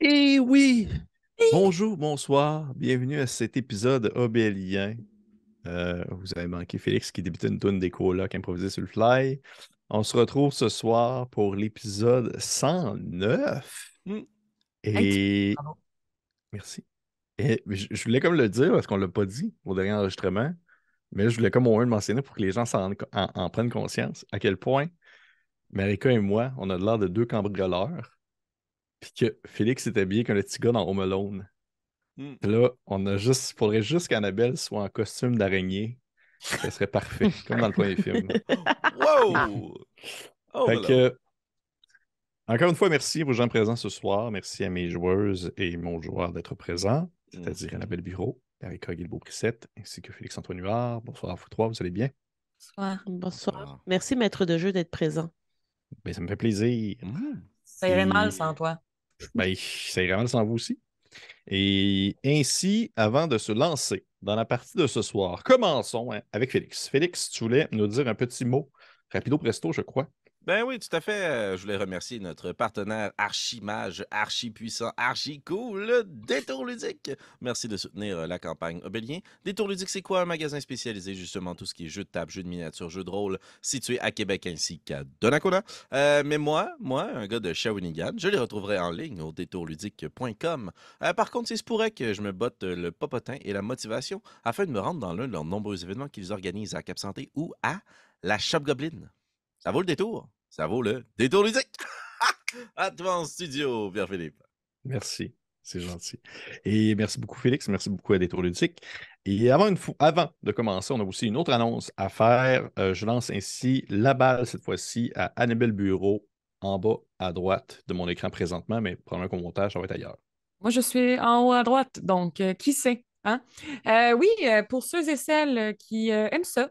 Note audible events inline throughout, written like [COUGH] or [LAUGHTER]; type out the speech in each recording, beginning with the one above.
Et oui! Bonjour, bonsoir, bienvenue à cet épisode obélien. Euh, vous avez manqué Félix qui débutait une tonne des colocs improvisée sur le fly. On se retrouve ce soir pour l'épisode 109. Mm. Et. Merci. Et je, je voulais comme le dire parce qu'on ne l'a pas dit au dernier enregistrement, mais je voulais comme au moins le mentionner pour que les gens co- en, en prennent conscience à quel point Marika et moi, on a l'air de deux cambrioleurs. Puis que Félix est habillé comme le petit gars dans Home Alone. Mm. Puis là, on a juste, faudrait juste qu'Annabelle soit en costume d'araignée. Ça serait parfait, [LAUGHS] comme dans le premier film. Wow! Oh, [LAUGHS] Fait que, encore une fois, merci aux gens présents ce soir. Merci à mes joueuses et mon joueur d'être présents, c'est-à-dire Mhm. Annabelle Bureau, Erika Guilbeault-Brissette, ainsi que Félix-Antoine Huard. Bonsoir à vous trois, vous allez bien? Bonsoir. Bonsoir. Bonsoir. Merci, maître de jeu, d'être présent. Ben, ça me fait plaisir. Mm. Ça irait Et- mal sans toi. Ben, ça irait sans vous aussi. Et ainsi, avant de se lancer dans la partie de ce soir, commençons hein, avec Félix. Félix, tu voulais nous dire un petit mot, rapido presto, je crois. Ben oui, tout à fait. Je voulais remercier notre partenaire archi-mage, archi-puissant, archi-cool, Détour Ludique. Merci de soutenir la campagne Obélien. Détour Ludique, c'est quoi? Un magasin spécialisé justement tout ce qui est jeux de table, jeux de miniature, jeux de rôle, situé à Québec ainsi qu'à Donnacona. Euh, mais moi, moi, un gars de Shawinigan, je les retrouverai en ligne au détourludique.com. Euh, par contre, il se pourrait que je me botte le popotin et la motivation afin de me rendre dans l'un de leurs nombreux événements qu'ils organisent à Cap Santé ou à la Shop Goblin. Ça vaut le détour. Ça vaut le détour ludique. [LAUGHS] à toi en studio, Pierre-Philippe. Merci, c'est gentil. Et merci beaucoup, Félix. Merci beaucoup à Détour Ludique. Et avant, une fo- avant de commencer, on a aussi une autre annonce à faire. Euh, je lance ainsi la balle cette fois-ci à Annabelle Bureau en bas à droite de mon écran présentement, mais probablement qu'au montage, ça va être ailleurs. Moi, je suis en haut à droite, donc euh, qui sait? Hein? Euh, oui, euh, pour ceux et celles euh, qui aiment ça,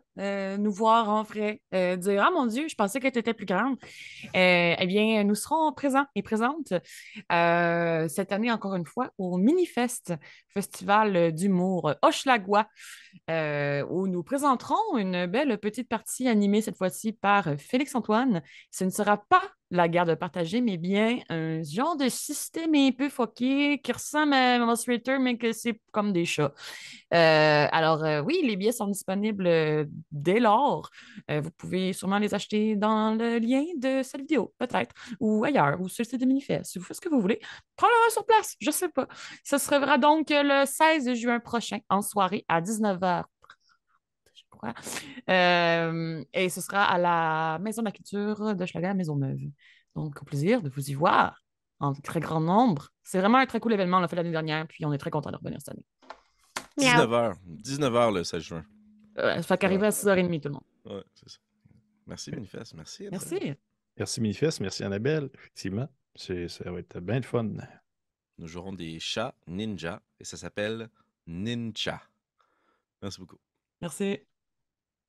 nous voir en vrai, dire Ah mon Dieu, je pensais que tu étais plus grande. Eh bien, nous serons présents et présentes cette année, encore une fois, au Minifest, festival d'humour Hochelagois, où nous présenterons une belle petite partie animée cette fois-ci par Félix-Antoine. Ce ne sera pas la garde partagée, mais bien un genre de système un peu foqué qui ressemble à Illustrator, mais que c'est comme des chats. Euh, alors, euh, oui, les billets sont disponibles euh, dès lors. Vous pouvez sûrement les acheter dans le lien de cette vidéo, peut-être, ou ailleurs, ou sur le site de Minifest, si vous faites ce que vous voulez. Probablement sur place, je ne sais pas. Ce sera donc le 16 juin prochain, en soirée, à 19h. Euh, et ce sera à la Maison de la Culture de Schlager à Maisonneuve. Donc, au plaisir de vous y voir en très grand nombre. C'est vraiment un très cool événement. On l'a fait l'année dernière, puis on est très content de revenir cette année. 19h. 19h le 16 juin. Euh, ça fait qu'arriver à 6h30, tout le monde. Ouais, c'est ça. Merci, Manifeste. Merci. Merci. Merci, Minifest. Merci, Annabelle. Effectivement, c'est- ça va être bien le fun. Nous jouerons des chats ninja et ça s'appelle Ninja. Merci beaucoup. Merci.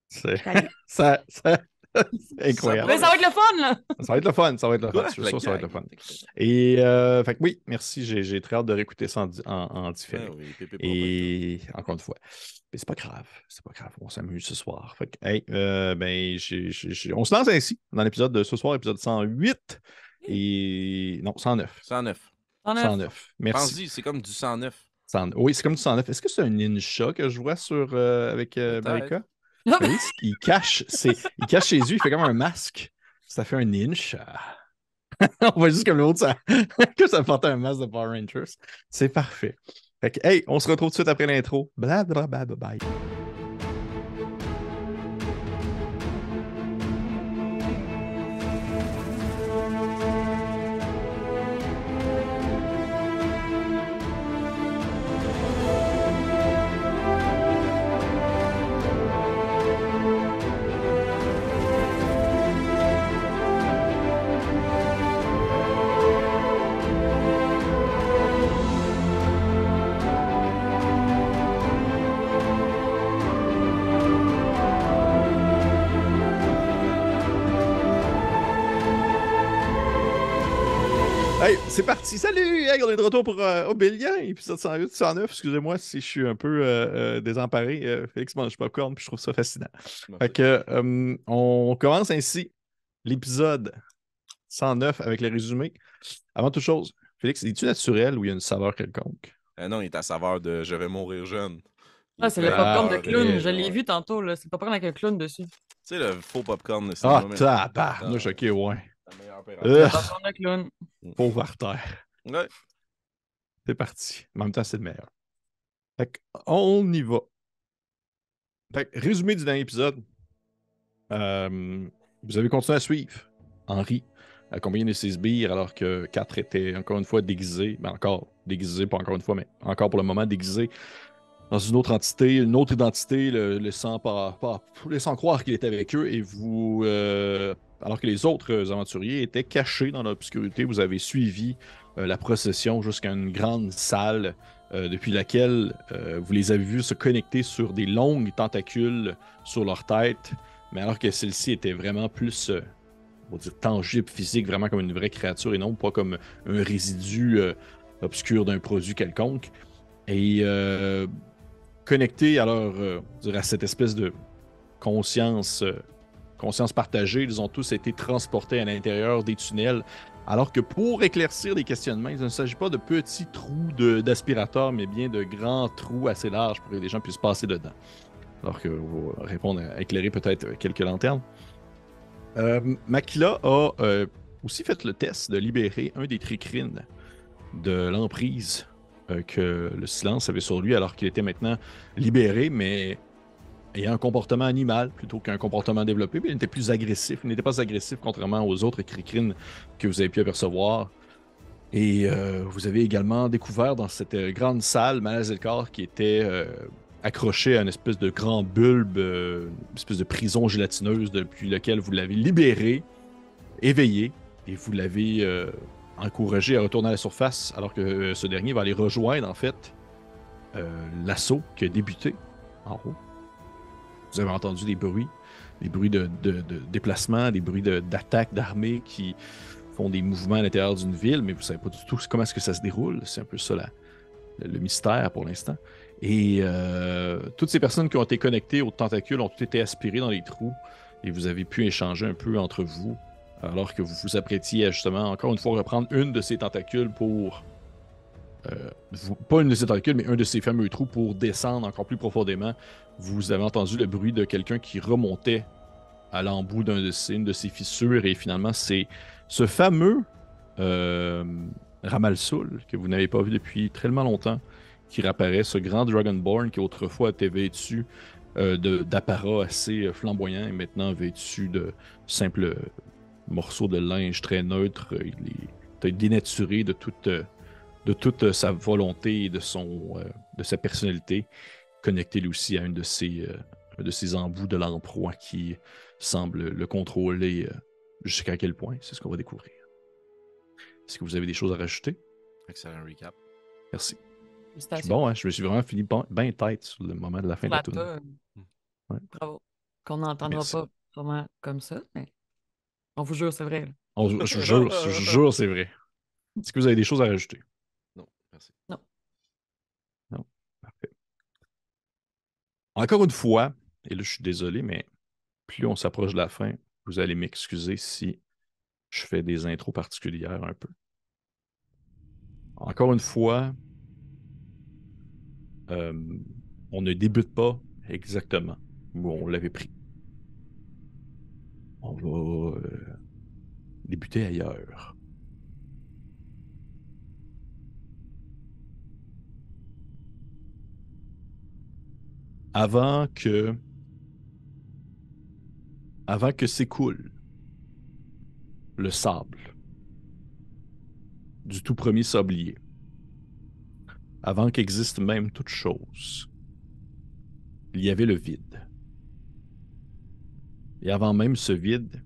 C'est [LAUGHS] ça, [LAUGHS] incroyable. Mais ça va être le fun, là! Ça va être le fun, ça va être le fun. Quoi? Je suis La sûr que ça va être le gang. fun. Et euh, fait que oui, merci. J'ai j'ai très hâte de réécouter ça en, en, en différé. Ah oui, pépé, papa, Et encore une fois, mais c'est pas grave, c'est pas grave, on s'amuse ce soir. Fait que, hey, euh, ben, j'ai- j'ai- j'ai- on se lance ainsi dans l'épisode de ce soir, épisode 108 et non 109. 109. En 109. Merci. Pense-y, c'est comme du 109. 100 Oui, c'est comme du 109. Est-ce que c'est un ninja que je vois sur euh, avec euh. Marika? Oui, il cache, ses- il cache il fait comme un masque. Ça fait un ninja. [LAUGHS] on voit juste comme l'autre, ça, [LAUGHS] que ça porte un masque de Power Rangers. C'est parfait. Hey, on se retrouve tout de suite après l'intro. Bla bla bla bla bye. Est de retour pour euh, Obélien, épisode 108, 109. Excusez-moi si je suis un peu euh, euh, désemparé. Euh, Félix mange popcorn, puis je trouve ça fascinant. Fait que, euh, on commence ainsi l'épisode 109 avec le résumé. Avant toute chose, Félix, es-tu naturel ou il y a une saveur quelconque? Euh, non, il est à saveur de je vais mourir jeune. Il Ah, est c'est le très popcorn de clown. et- Je l'ai vu tantôt, là. C'est le popcorn avec un clown dessus. Tu sais, le faux popcorn de cinéma. Ah, tabarnouche, ok, ouais. La meilleure opération. Le Ugh, popcorn de clown. pauvre artère. Ouais. C'est parti. En même temps, c'est le meilleur. Fait on y va. Fait que, résumé du dernier épisode. Euh, vous avez continué à suivre Henri, accompagné de ses sbires, alors que 4 était encore une fois déguisé. Ben encore déguisé, pas encore une fois, mais encore pour le moment déguisé dans une autre entité, une autre identité, le, laissant, pas, croire qu'il était avec eux. Et vous, euh, alors que les autres aventuriers étaient cachés dans l'obscurité, vous avez suivi euh, la procession jusqu'à une grande salle euh, depuis laquelle euh, vous les avez vus se connecter sur des longues tentacules sur leur tête, mais alors que celle-ci était vraiment plus, euh, dire, tangible, physique, vraiment comme une vraie créature et non pas comme un résidu euh, obscur d'un produit quelconque. Et euh, euh, on dirait à cette espèce de conscience, euh, conscience partagée, ils ont tous été transportés à l'intérieur des tunnels alors que pour éclaircir les questionnements, il ne s'agit pas de petits trous d'aspirateur, mais bien de grands trous assez larges pour que les gens puissent passer dedans. Alors que vous répondre à éclairer peut-être quelques lanternes. Euh, Makila a euh, aussi fait le test de libérer un des tricrines de l'emprise euh, que le silence avait sur lui, alors qu'il était maintenant libéré, mais ayant un comportement animal plutôt qu'un comportement développé. Il était plus agressif. Il n'était pas agressif contrairement aux autres cricrines que vous avez pu apercevoir. Et euh, vous avez également découvert dans cette euh, grande salle Malazelkar qui était euh, accroché à une espèce de grand bulbe, une espèce de prison gélatineuse depuis laquelle vous l'avez libéré, éveillé, et vous l'avez encouragé à retourner à la surface alors que ce dernier va aller rejoindre en fait l'assaut qui a débuté en haut. Vous avez entendu des bruits, des bruits de, de- de déplacement, des bruits de- d'attaque d'armée qui font des mouvements à l'intérieur d'une ville, mais vous savez pas du tout comment est-ce que ça se déroule. C'est un peu ça le, mystère pour l'instant. Et euh, toutes ces personnes qui ont été connectées aux tentacules ont toutes été aspirées dans les trous et vous avez pu échanger un peu entre vous alors que vous vous apprêtiez à justement encore une fois reprendre une de ces tentacules pour vous- pas une de ces mais un de ces fameux trous pour descendre encore plus profondément. Vous avez entendu le bruit de quelqu'un qui remontait à l'embout d'un de ces, de ces fissures et finalement c'est ce fameux euh, Ramalsoul que vous n'avez pas vu depuis tellement longtemps qui réapparaît, ce grand Dragonborn qui autrefois était vêtu euh, d'apparats assez euh, flamboyants et maintenant vêtu de simples euh, morceaux de linge très neutres. Il est dénaturé de toute, euh, de toute euh, sa volonté et de, son, euh, de sa personnalité, connecté lui aussi à une de ses, euh, un de ses embouts de l'emploi qui semble le contrôler euh, jusqu'à quel point? C'est ce qu'on va découvrir. Est-ce que vous avez des choses à rajouter? Excellent recap. Merci. Bon, hein? je me suis vraiment fini bien tête sur le moment de la fin de la La tournée. Ouais. Bravo. Qu'on n'entendra pas vraiment comme ça, mais on vous jure, c'est vrai. On- je vous jure, je vous jure, c'est vrai. Est-ce que vous avez des choses à rajouter? Non, merci. Parfait. Encore une fois, et là je suis désolé, mais plus on s'approche de la fin, vous allez m'excuser si je fais des intros particulières un peu. Encore une fois, euh, on ne débute pas exactement où on l'avait pris. On va euh, débuter ailleurs. Avant que avant que s'écoule le sable du tout premier sablier, avant qu'existe même toute chose, il y avait le vide. Et avant même ce vide,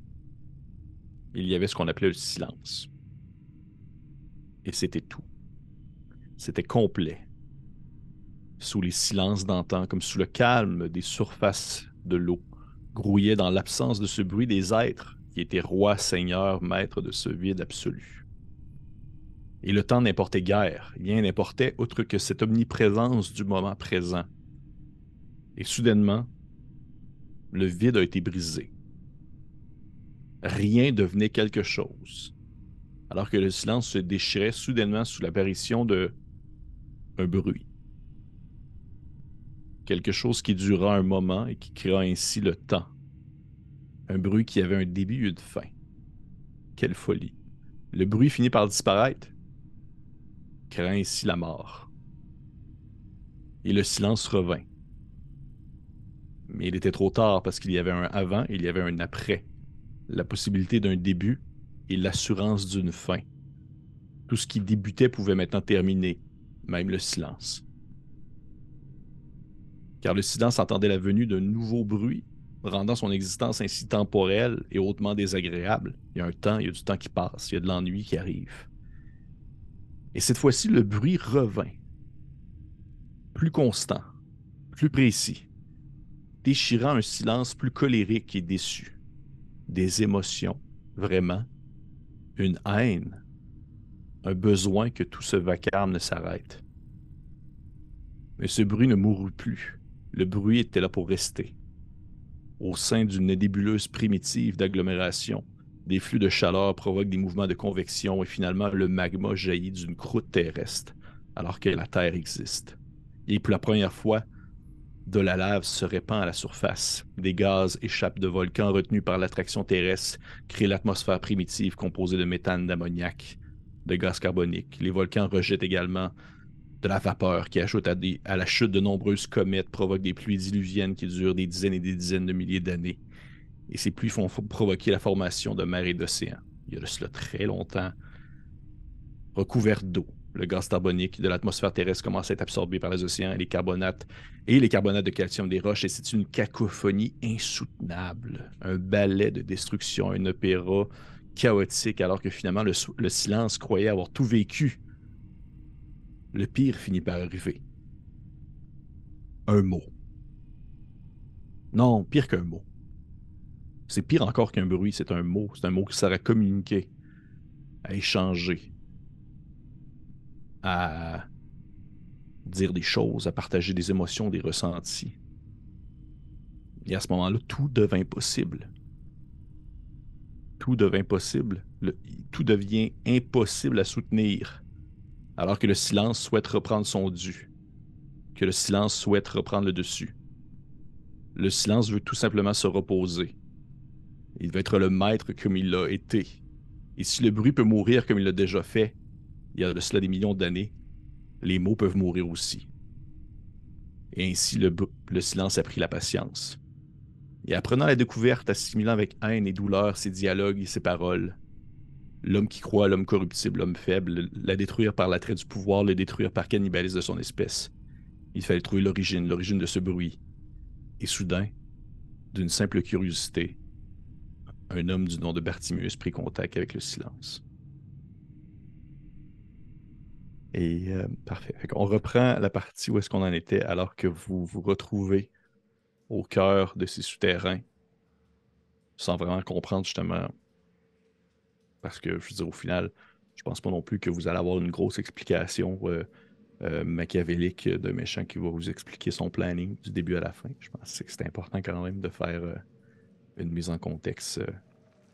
il y avait ce qu'on appelait le silence. Et c'était tout. C'était complet sous les silences d'antan, comme sous le calme des surfaces de l'eau, grouillaient dans l'absence de ce bruit des êtres qui étaient rois, seigneurs, maîtres de ce vide absolu. Et le temps n'importait guère, rien n'importait outre que cette omniprésence du moment présent. Et soudainement, le vide a été brisé. Rien devenait quelque chose. alors que le silence se déchirait soudainement sous l'apparition de un bruit. Quelque chose qui dura un moment et qui créa ainsi le temps. Un bruit qui avait un début et une fin. Quelle folie. Le bruit finit par disparaître, créant ainsi la mort. Et le silence revint. Mais il était trop tard parce qu'il y avait un avant et il y avait un après. La possibilité d'un début et l'assurance d'une fin. Tout ce qui débutait pouvait maintenant terminer, même le silence. Car le silence entendait la venue d'un nouveau bruit, rendant son existence ainsi temporelle et hautement désagréable. Il y a un temps, il y a du temps qui passe, il y a de l'ennui qui arrive. Et cette fois-ci, le bruit revint. Plus constant, plus précis, déchirant un silence plus colérique et déçu. Des émotions, vraiment. Une haine. Un besoin que tout ce vacarme ne s'arrête. Mais ce bruit ne mourut plus. Le bruit était là pour rester. Au sein d'une nébuleuse primitive d'agglomération, des flux de chaleur provoquent des mouvements de convection et finalement le magma jaillit d'une croûte terrestre alors que la Terre existe. Et pour la première fois, de la lave se répand à la surface. Des gaz échappent de volcans retenus par l'attraction terrestre, créent l'atmosphère primitive composée de méthane, d'ammoniac, de gaz carbonique. Les volcans rejettent également de la vapeur qui ajoute à, la chute de nombreuses comètes, provoque des pluies diluviennes qui durent des dizaines et des dizaines de milliers d'années et ces pluies font provoquer la formation de mers et d'océans. Il y a de cela très longtemps. Recouvert d'eau, le gaz carbonique de l'atmosphère terrestre commence à être absorbé par les océans et les carbonates et les carbonates de calcium des roches, et c'est une cacophonie insoutenable, un ballet de destruction, un opéra chaotique, alors que finalement le, le silence croyait avoir tout vécu. Le pire finit par arriver. Un mot. Non, pire qu'un mot. C'est pire encore qu'un bruit, c'est un mot. C'est un mot qui sert à communiquer, à échanger, à dire des choses, à partager des émotions, des ressentis. Et à ce moment-là, tout devint possible. Tout devint possible. tout devient impossible à soutenir. Alors que le silence souhaite reprendre son dû. Que le silence souhaite reprendre le dessus. Le silence veut tout simplement se reposer. Il veut être le maître comme il l'a été. Et si le bruit peut mourir comme il l'a déjà fait, il y a de cela des millions d'années, les mots peuvent mourir aussi. Et ainsi le, silence a pris la patience. Et apprenant la découverte, assimilant avec haine et douleur ses dialogues et ses paroles, l'homme qui croit l'homme corruptible, l'homme faible, la détruire par l'attrait du pouvoir, le détruire par cannibalisme de son espèce. Il fallait trouver l'origine, l'origine de ce bruit. Et soudain, d'une simple curiosité, un homme du nom de Bartimeus prit contact avec le silence. Et euh, parfait. On reprend la partie où est-ce qu'on en était alors que vous vous retrouvez au cœur de ces souterrains sans vraiment comprendre justement. Parce que je veux dire, au final, je pense pas non plus que vous allez avoir une grosse explication euh, euh, machiavélique de méchant qui va vous expliquer son planning du début à la fin. Je pense que c'est important quand même de faire une mise en contexte euh,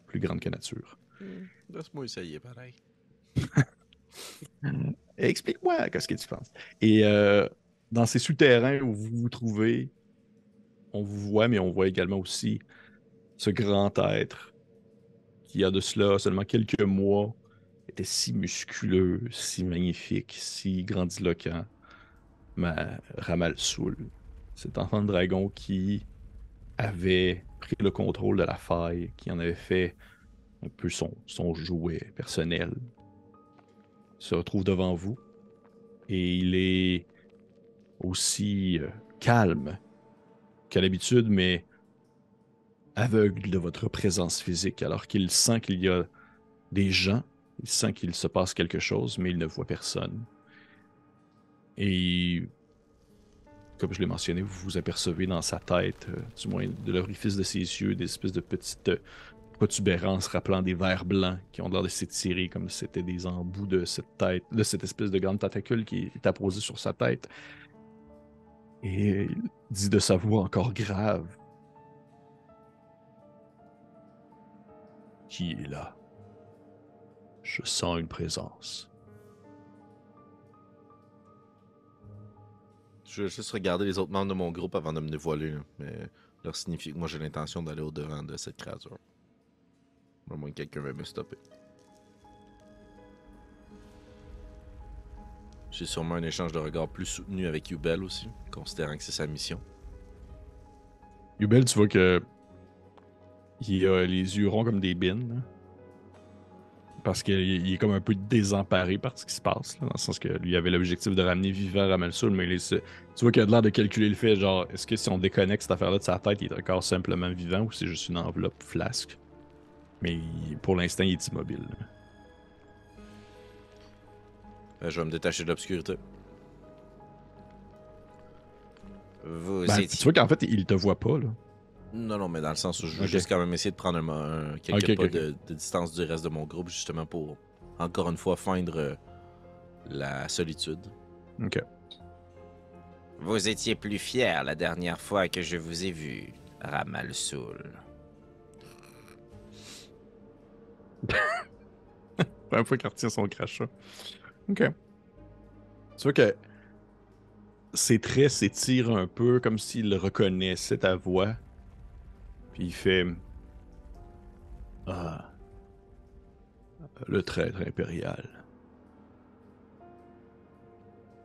plus grande que nature. Hmm. Laisse-moi essayer, pareil. [LAUGHS] Explique-moi qu'est-ce que tu penses. Et euh, dans ces souterrains où vous vous trouvez, on vous voit, mais on voit également aussi ce grand être qui, a de cela seulement quelques mois, était si musculeux, si magnifique, si grandiloquent. Ma Ramal Soul, cet enfant de dragon qui avait pris le contrôle de la faille, qui en avait fait un peu son, son jouet personnel, se retrouve devant vous. Et il est aussi euh, calme qu'à l'habitude, mais aveugle de votre présence physique, alors qu'il sent qu'il y a des gens, il sent qu'il se passe quelque chose, mais il ne voit personne. Et comme je l'ai mentionné, vous vous apercevez dans sa tête, euh, du moins de l'orifice de ses yeux, des espèces de petites euh, protubérances rappelant des vers blancs qui ont l'air de s'étirer comme si c'était des embouts de cette tête, de cette espèce de grande tentacule qui est apposée sur sa tête. Et il dit de sa voix encore grave Qui est là Je sens une présence. Je vais juste regarder les autres membres de mon groupe avant de me dévoiler. là. Mais leur signifie que moi j'ai l'intention d'aller au-devant de cette créature. À moins que quelqu'un veuille me stopper. J'ai sûrement un échange de regards plus soutenu avec Yubel aussi, considérant que c'est sa mission. Yubel, tu vois que. Il a les yeux ronds comme des bines. là. Parce qu'il il est comme un peu désemparé par ce qui se passe. là, dans le sens que lui avait l'objectif de ramener vivant Ramalsoul, mais il est- tu vois qu'il a l'air de calculer le fait, genre, est-ce que si on déconnecte cette affaire-là de sa tête, il est encore simplement vivant ou c'est juste une enveloppe flasque? Mais pour l'instant, il est immobile. là. Euh, je vais me détacher de l'obscurité. Vous Ben, étiez- tu vois qu'en fait, il te voit pas, là. Non, non, mais dans le sens où je veux juste quand même essayer de prendre un, un- quelques pas de distance du reste de mon groupe, justement pour, encore une fois, feindre euh, la solitude. Ok. Vous étiez plus fier la dernière fois que je vous ai vu, Ramal Soul. [LAUGHS] Première fois qu'il retient son crachat. Ok. Tu vois que ses traits s'étirent un peu comme s'il reconnaissait ta voix. Puis il fait. Ah. Le traître impérial.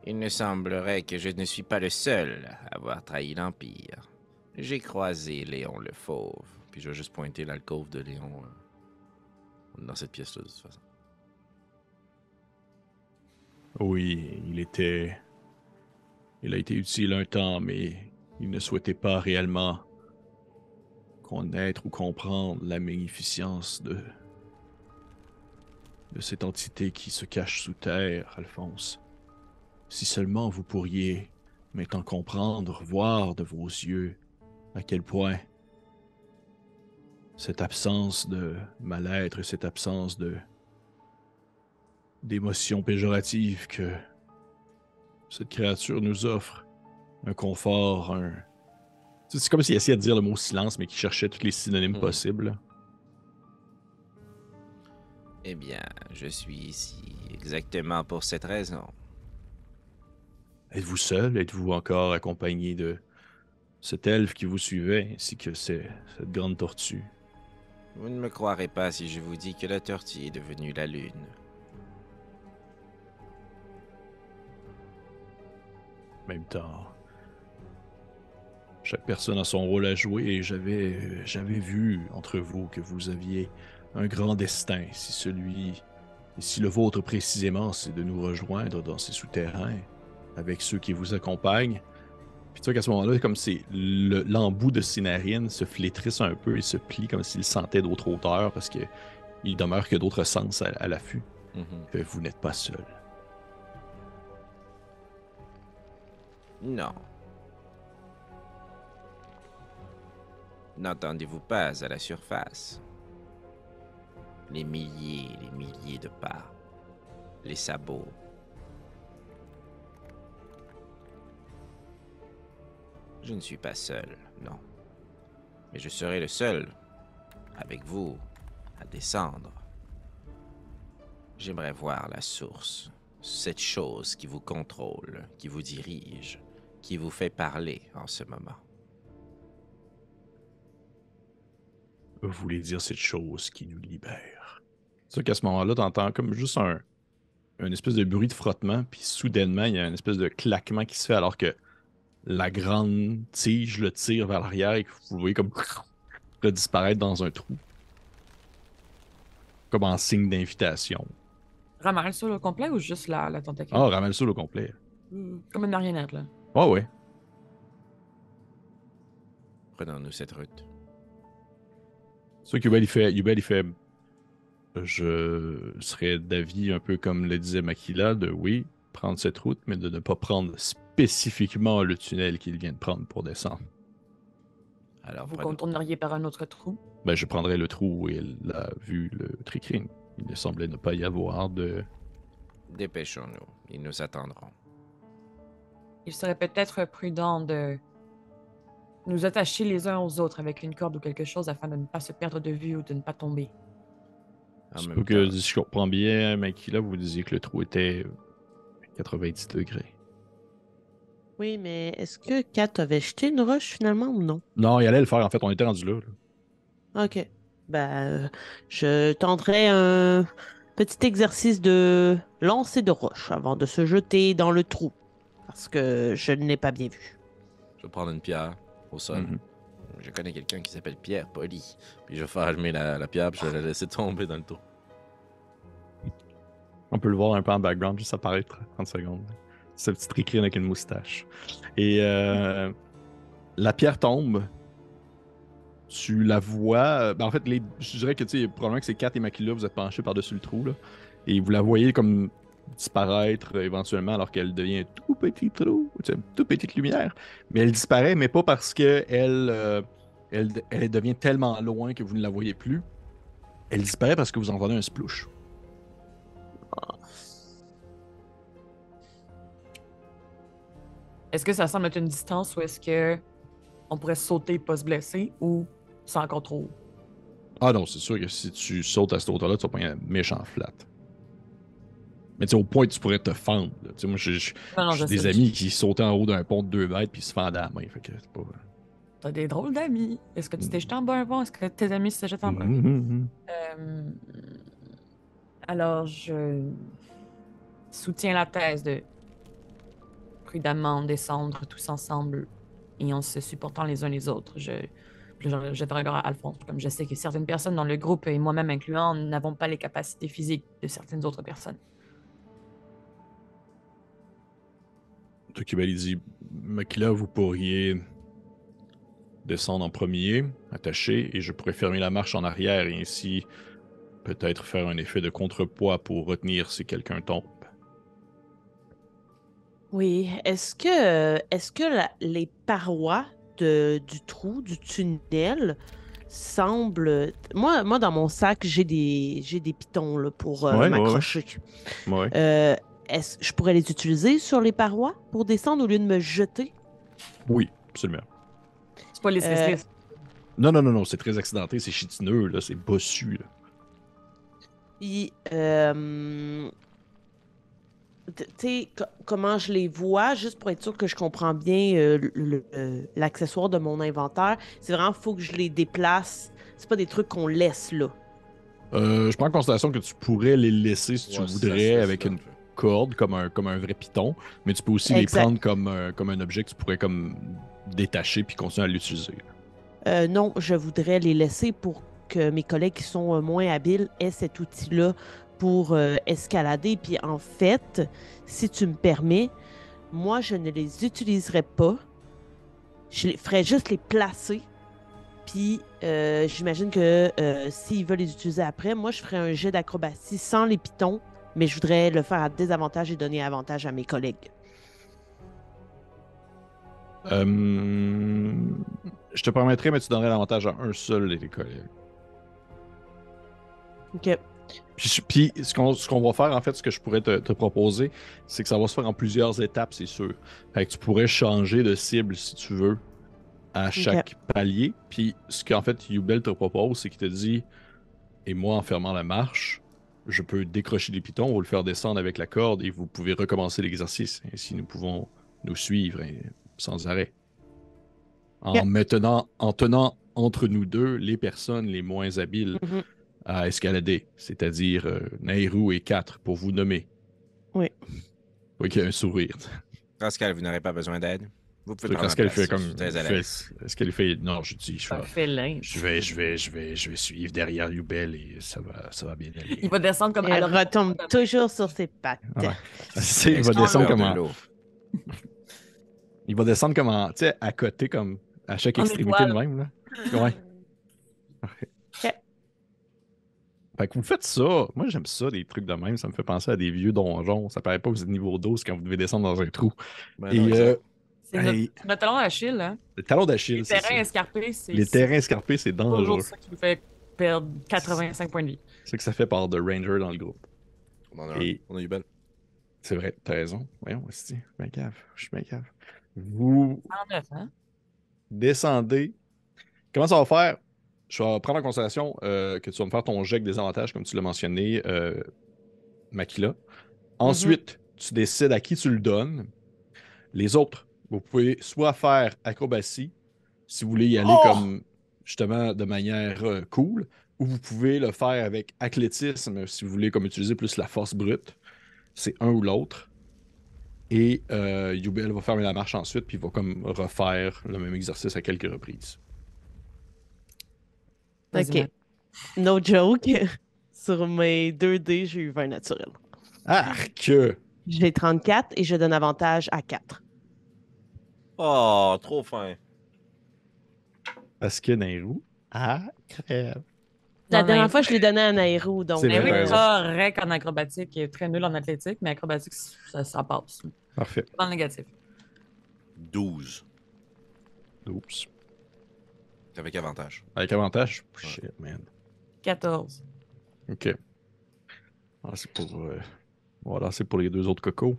Il me semblerait que je ne suis pas le seul à avoir trahi l'Empire. J'ai croisé Léon le Fauve. Puis je vais juste pointer l'alcôve de Léon euh, dans cette pièce-là, de toute façon. Oui, il était. Il a été utile un temps, mais il ne souhaitait pas réellement connaître ou comprendre la magnificence de. cette entité qui se cache sous terre, Alphonse. Si seulement vous pourriez maintenant comprendre, voir de vos yeux à quel point cette absence de mal-être, cette absence de d'émotions péjoratives que cette créature nous offre. Un confort, un... C'est comme s'il essayait de dire le mot silence, mais qu'il cherchait tous les synonymes Mhm. possibles. Eh bien, je suis ici exactement pour cette raison. Êtes-vous seul? Êtes-vous encore accompagné de cet elfe qui vous suivait, ainsi que cette grande tortue? Vous ne me croirez pas si je vous dis que la tortille est devenue la lune. Même temps, chaque personne a son rôle à jouer et j'avais j'avais vu entre vous que vous aviez un grand destin. Si celui, et si le vôtre précisément, c'est de nous rejoindre dans ces souterrains avec ceux qui vous accompagnent. Puis tu vois qu'à ce moment-là, comme c'est le- l'embout de ses narines se flétrisse un peu et se plie comme s'il sentait d'autres hauteurs parce que il demeure que d'autres sens à, à l'affût. Fait, Vous n'êtes pas seul. Non. N'entendez-vous pas à la surface? Les milliers les milliers de pas, les sabots. Je ne suis pas seul, non. Mais je serai le seul, avec vous, à descendre. J'aimerais voir la source, cette chose qui vous contrôle, qui vous dirige, qui vous fait parler en ce moment. Vous voulez dire cette chose qui nous libère. C'est sûr qu'à ce moment-là, t'entends comme juste un, un espèce de bruit de frottement, puis soudainement, il y a une espèce de claquement qui se fait alors que la grande tige le tire vers l'arrière et que vous voyez comme le [LAUGHS] disparaître dans un trou. Comme en signe d'invitation. Ramal sur le complet ou juste la, la tentacule? Ah, ramène ça au complet. Hmm, Comme une marionnette, là. Ah ouais. Prenons-nous cette route. C'est sûr qu'Yubel, il fait, Yubel, il fait Je serais d'avis, un peu comme le disait Makila, de oui, prendre cette route, mais de ne pas prendre spécifiquement le tunnel qu'il vient de prendre pour descendre. Alors, Vous contourneriez par un autre trou? Ben, je prendrais le trou où il a vu le tricrine. Il ne semblait ne pas y avoir de. dépêchons-nous. Ils nous attendront. Il serait peut-être prudent de nous attacher les uns aux autres avec une corde ou quelque chose afin de ne pas se perdre de vue ou de ne pas tomber. Même que si je comprends bien, Mikey, là, vous disiez que le trou était 90 degrés. Oui, mais est-ce que Kat avait jeté une roche finalement ou non? Non, il allait le faire, en fait. On était rendu là. là. Ok. Ben, euh, je tenterai un petit exercice de lancer de roche avant de se jeter dans le trou. Parce que je ne l'ai pas bien vu. je vais prendre une pierre au sol. Mhm. Je connais quelqu'un qui s'appelle Pierre Poli. Puis je vais faire allumer la, la pierre, puis je vais la laisser tomber dans le trou. On peut le voir un peu en background, juste apparaître 30 secondes. Ce petit écrire avec une moustache. Et euh, [LAUGHS] la pierre tombe. Tu la vois. ben, en fait, les, je dirais que tu sais, probablement que c'est Kat et Makila, vous êtes penchés par-dessus le trou. Là, et vous la voyez comme disparaître euh, éventuellement alors qu'elle devient un tout petit trou, une toute petite lumière. Mais elle disparaît, mais pas parce que elle, euh, elle, elle devient tellement loin que vous ne la voyez plus. Elle disparaît parce que vous entendez un splouche. Est-ce que ça semble être une distance ou est-ce que on pourrait sauter et pas se blesser ou c'est encore trop haut? Ah non, c'est sûr que si tu sautes à cette hauteur-là, tu vas prendre un méchant flat. Mais tu sais, au point que tu pourrais te fendre. là. Tu sais, moi, j'ai des amis qui sautaient en haut d'un pont de 2 mètres puis se fendaient à la main. Fait que c'est pas. T'as des drôles d'amis. Est-ce que tu t'es jeté en bas un pont? Est-ce que tes amis se jettent en bas? Mhm. Euh, alors, je soutiens la thèse de prudemment descendre tous ensemble et en se supportant les uns les autres. Je, je, je te regarde à Alphonse, comme je sais que certaines personnes dans le groupe, et moi-même incluant, n'avons pas les capacités physiques de certaines autres personnes. Tokibali dit Makila, vous pourriez descendre en premier, attacher, et je pourrais fermer la marche en arrière et ainsi peut-être faire un effet de contrepoids pour retenir si quelqu'un tombe. Oui. Est-ce que, est-ce que la- les parois de- du trou, du tunnel, semblent. Moi, moi dans mon sac, j'ai des, j'ai des pitons là, pour euh, Ouais, ouais, ouais. m'accrocher. Ouais. Euh, est-ce je pourrais les utiliser sur les parois pour descendre au lieu de me jeter? Oui, absolument. C'est pas les Euh. Non, non, non, non, c'est très accidenté, c'est chitineux, là, c'est bossu. Là. Puis, euh, tu sais, co- comment je les vois, juste pour être sûr que je comprends bien euh, l'accessoire de mon inventaire, c'est vraiment, faut que je les déplace. C'est pas des trucs qu'on laisse là. Euh, je prends en considération que tu pourrais les laisser si tu Ouais, voudrais ça, avec ça, une. Corde, comme un, comme un vrai piton, mais tu peux aussi Exact. les prendre comme, un- comme un objet que tu pourrais comme détacher puis continuer à l'utiliser. Euh, non, je voudrais les laisser pour que mes collègues qui sont euh, moins habiles aient cet outil-là pour euh, escalader. Puis en fait, si tu me permets, moi, je ne les utiliserai pas. Je les ferais juste les placer. Puis euh, j'imagine que euh, s'ils veulent les utiliser après, moi, je ferais un jet d'acrobatie sans les pitons, mais je voudrais le faire à désavantage et donner avantage à mes collègues. Euh, je te permettrais, mais tu donnerais l'avantage à un seul des collègues. OK. Puis, puis ce qu'on ce qu'on va faire, en fait, ce que je pourrais te, te proposer, c'est que ça va se faire en plusieurs étapes, c'est sûr. Fait que tu pourrais changer de cible si tu veux à chaque palier. Puis ce qu'en fait Yubel te propose, c'est qu'il te dit Et moi, en fermant la marche, je peux décrocher les pitons, vous le faire descendre avec la corde et vous pouvez recommencer l'exercice. Ainsi, nous pouvons nous suivre et- sans arrêt. En, Yeah. maintenant, en tenant entre nous deux les personnes les moins habiles Mhm. à escalader, c'est-à-dire euh, Nairou et 4 pour vous nommer. Oui. Oui, qu'il y a un sourire. Pascal, vous n'aurez pas besoin d'aide. Vous pouvez prendre Qu'est-ce qu'elle fait comme. Est-ce qu'elle fait. Non, je dis, je vais, je vais, je vais, je vais, je vais suivre derrière Yubel et ça va, ça va bien aller. Il va descendre comme Elle retombe toujours sur ses pattes. Ouais. C'est- il va descendre comme de en-. [LAUGHS] Il va descendre comme en, tu sais, à côté, comme à chaque En extrémité de même, là. Ouais. Ok. Fait que vous faites ça. Moi, j'aime ça, des trucs de même. Ça me fait penser à des vieux donjons. Ça paraît pas que vous êtes niveau 12 quand vous devez descendre dans un trou. Ben Et non, euh, C'est notre, hey, c'est notre talon d'Achille, hein? le talon Les d'Achille, c'est terrains ça. escarpés, c'est Les terrains escarpés, c'est dangereux. toujours ça qui nous fait perdre 85 points de vie. C'est ce que ça fait par The Ranger dans le groupe. On en a un. et- On a eu belle. C'est vrai, t'as raison. Voyons, c'est bien cave. Je suis bien cave. Vous 109, hein? descendez. Comment ça va faire? je vais prendre en considération euh, que tu vas me faire ton jet avec des avantages, comme tu l'as mentionné, euh, Makila. Ensuite, tu décides à qui tu le donnes. Les autres, vous pouvez soit faire acrobatie, si vous voulez y aller Oh! comme justement de manière euh, cool, ou vous pouvez le faire avec athlétisme, si vous voulez comme utiliser plus la force brute. C'est un ou l'autre. Et euh, Yubel va fermer la marche ensuite, puis il va comme refaire le même exercice à quelques reprises. Ok. No joke. [LAUGHS] Sur mes 2D, j'ai eu 20 naturels. Arc! J'ai 34 et je donne avantage à 4. Oh, trop fin. Parce que Nairou. Ah, crève. La Non, dernière fois, je l'ai donné à Nairo, donc. T'as raison. correct en acrobatique, il est très nul en athlétique, mais acrobatique, ça, ça passe. Parfait. Dans le négatif. 12. Oups. Avec avantage. Avec avantage? Ouais. Shit, man. 14. Ok. Ah, c'est pour. euh, Voilà, c'est pour les deux autres cocos.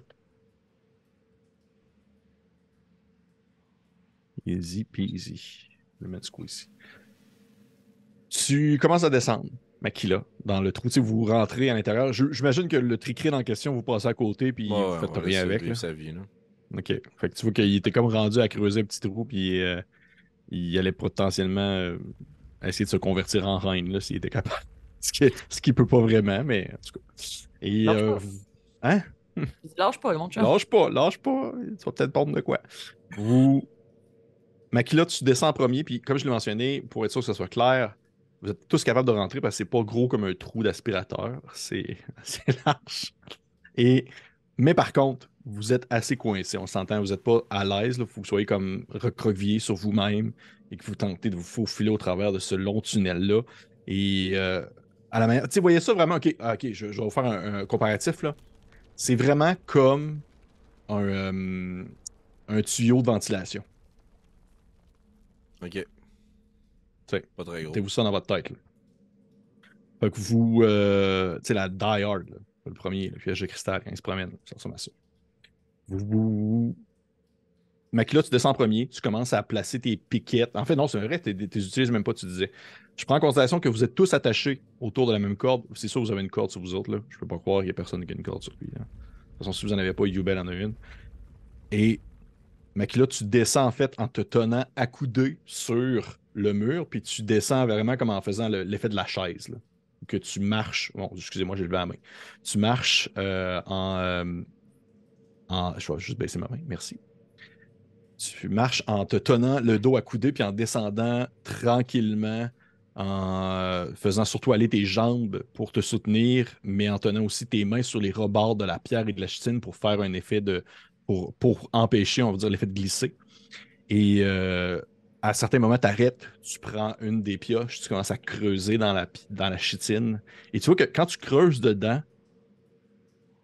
Easy peasy. Je vais mettre ce coup ici. Tu commences à descendre, Makila, dans le trou. Tu sais, vous rentrez à l'intérieur. J'imagine que le tricrine en question, vous passez à côté, puis Ouais, vous faites rien avec. là. sa vie, là. Ok. Fait que tu vois qu'il était comme rendu à creuser un petit trou, puis euh, il allait potentiellement euh, essayer de se convertir en reine, là, s'il était capable. [LAUGHS] Ce qui, ce qui peut pas vraiment, mais en tout cas. Et. Lâche euh, pas. vous- Hein? Lâche pas, mon chum. Lâche pas, lâche pas. Tu vas peut-être prendre de quoi. Vous. Makila, tu descends en premier, puis comme je l'ai mentionné, pour être sûr que ce soit clair, vous êtes tous capables de rentrer parce que c'est pas gros comme un trou d'aspirateur. C'est [LAUGHS] large. Et. Mais par contre, vous êtes assez coincé, on s'entend, vous n'êtes pas à l'aise, il faut que vous soyez comme recroquevillé sur vous-même et que vous tentez de vous faufiler au travers de ce long tunnel-là. Et euh, à la manière. Tu voyez ça vraiment, ok, ah, je, vais vous faire un, comparatif là. C'est vraiment comme un, euh, un tuyau de ventilation. Ok. sais, Pas très gros. Mettez-vous ça dans votre tête. Là. Fait que vous. euh, tu sais, la Die Hard, là, le premier, le piège de cristal, quand il se promène, ça ressemble à ça. Vous. vous... Makila, tu descends en premier, tu commences à placer tes piquettes. En fait, non, c'est vrai, tu les utilises même pas, tu disais. Je prends en considération que vous êtes tous attachés autour de la même corde. C'est sûr, vous avez une corde sur vous autres. Là. Je peux pas croire qu'il y a personne qui a une corde sur lui. là. De toute façon, si vous en avez pas, Yubel en a une. Et Makila, tu descends en fait en te tenant accoudé sur le mur, puis tu descends vraiment comme en faisant le- l'effet de la chaise. là. Que tu marches. Bon, excusez-moi, j'ai levé la main. Tu marches euh, en, euh, en. Je vais juste baisser ma main, merci. Tu marches en te tenant le dos accoudé, puis en descendant tranquillement, en euh, faisant surtout aller tes jambes pour te soutenir, mais en tenant aussi tes mains sur les rebords de la pierre et de la chitine pour faire un effet de. Pour, pour empêcher, on va dire, l'effet de glisser. Et euh, à certains moments, tu arrêtes, tu prends une des pioches, tu commences à creuser dans la, dans la chitine. Et tu vois que quand tu creuses dedans,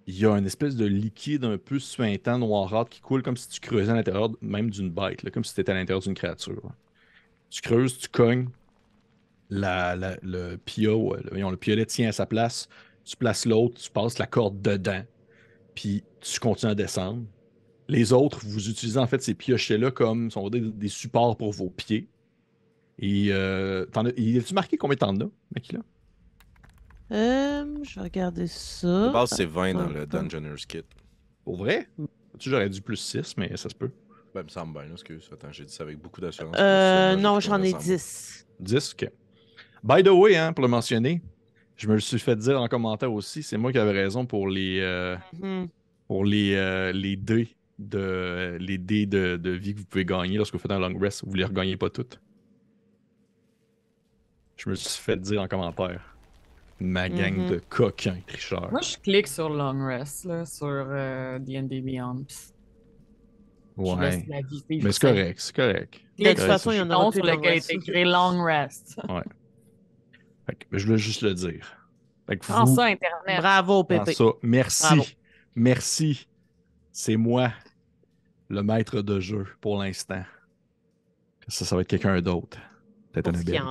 il y a une espèce de liquide un peu suintant, noirâtre, qui coule comme si tu creusais à l'intérieur même d'une bête, là, comme si tu étais à l'intérieur d'une créature. Tu creuses, tu cognes, le, pio, voyons, le piolet tient à sa place, tu places l'autre, tu passes la corde dedans, puis tu continues à descendre. Les autres, vous utilisez en fait ces piochets-là comme on va dire, des supports pour vos pieds. Et euh, t'en as, y a-tu marqué combien t'en as, Makila? Euh, je vais regarder ça. De base, c'est 20 dans le. Dungeoner's Kit. Pour vrai? Tu j'aurais dû plus 6, mais ça se peut. Ben, il me semble bien, là, excuse. Attends, j'ai dit ça avec beaucoup d'assurance. Euh, non, j'en ai ensemble. 10. 10, ok. By the way, hein, pour le mentionner, je me le suis fait dire en commentaire aussi, c'est moi qui avais raison pour les, euh, Mhm. pour les, euh, les dés, de, les dés de, de vie que vous pouvez gagner lorsque vous faites un long rest. Vous les regagnez pas toutes? Je me suis fait dire en commentaire. Ma gang Mhm. de coquins tricheurs. Moi, je clique sur Long Rest, là, sur euh, D&D Beyond. pis Je ouais. la vie Mais c'est correct, c'est correct. De toute Ouais, façon, il y en bouton aura sur lequel est [LAUGHS] écrit Long Rest. Fait que je voulais juste le dire. Fait que Prends vous- ça, Internet. Bravo, Prends Pépé. ça. Merci. Bravo. Merci. C'est moi, le maître de jeu pour l'instant. Ça, ça va être quelqu'un d'autre. Peut-être un ce qui en.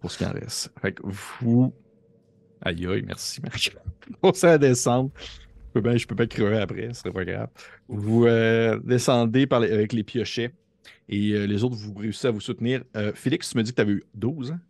Pour ce qui en reste. Fait que vous. Aïe aïe, merci, Marc. [LAUGHS] Pour ça descendre. Je peux bien, je peux pas crever après, ce serait pas grave. Vous euh, descendez par les- avec les piochets Et euh, les autres, vous réussissez à vous soutenir. Euh, Félix, tu me dis que tu avais eu 12, hein?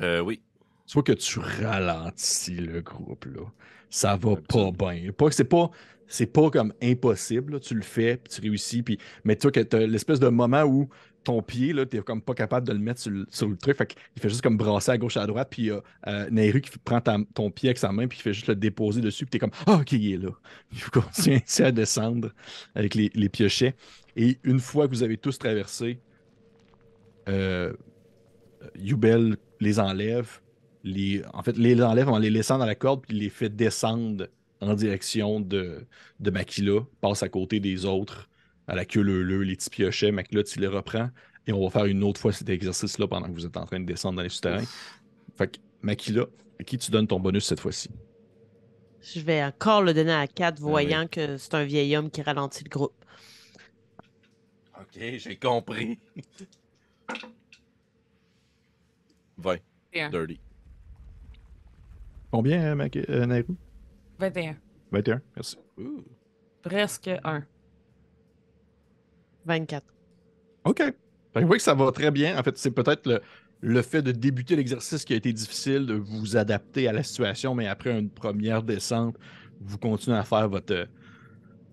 Euh, oui. Tu vois que tu ralentis le groupe, là. Ça va pas bien. Pas que c'est pas. C'est pas comme impossible, tu le fais, puis tu réussis, puis... mais tu t'as l'espèce de moment où ton pied, là, t'es comme pas capable de le mettre sur le, truc, fait qu'il fait juste comme brasser à gauche à droite, puis il y a euh, qui prend ton pied avec sa main, puis il fait juste le déposer dessus, puis t'es comme « Ah, ok, il est là. [LAUGHS] » Il faut continuer à descendre avec les, piochets. Et une fois que vous avez tous traversé, euh, Yubel les enlève, en fait, les enlève en les laissant dans la corde, puis les fait descendre en direction de, de Makila, passe à côté des autres, à la queue leu les petits piochets. Makila, tu les reprends, et on va faire une autre fois cet exercice-là pendant que vous êtes en train de descendre dans les souterrains. Fait que, Makila, à qui tu donnes ton bonus cette fois-ci? Je vais encore le donner à Kat, oui. voyant que c'est un vieil homme qui ralentit le groupe. Ok, j'ai compris. 20. Et un. Dirty. Combien, euh, Mak- euh, Nehru? 21. 21, merci. Presque un. 24. OK. Fait que vous voyez que ça va très bien. En fait, c'est peut-être le, le fait de débuter l'exercice qui a été difficile, de vous adapter à la situation, mais après une première descente, vous continuez à faire votre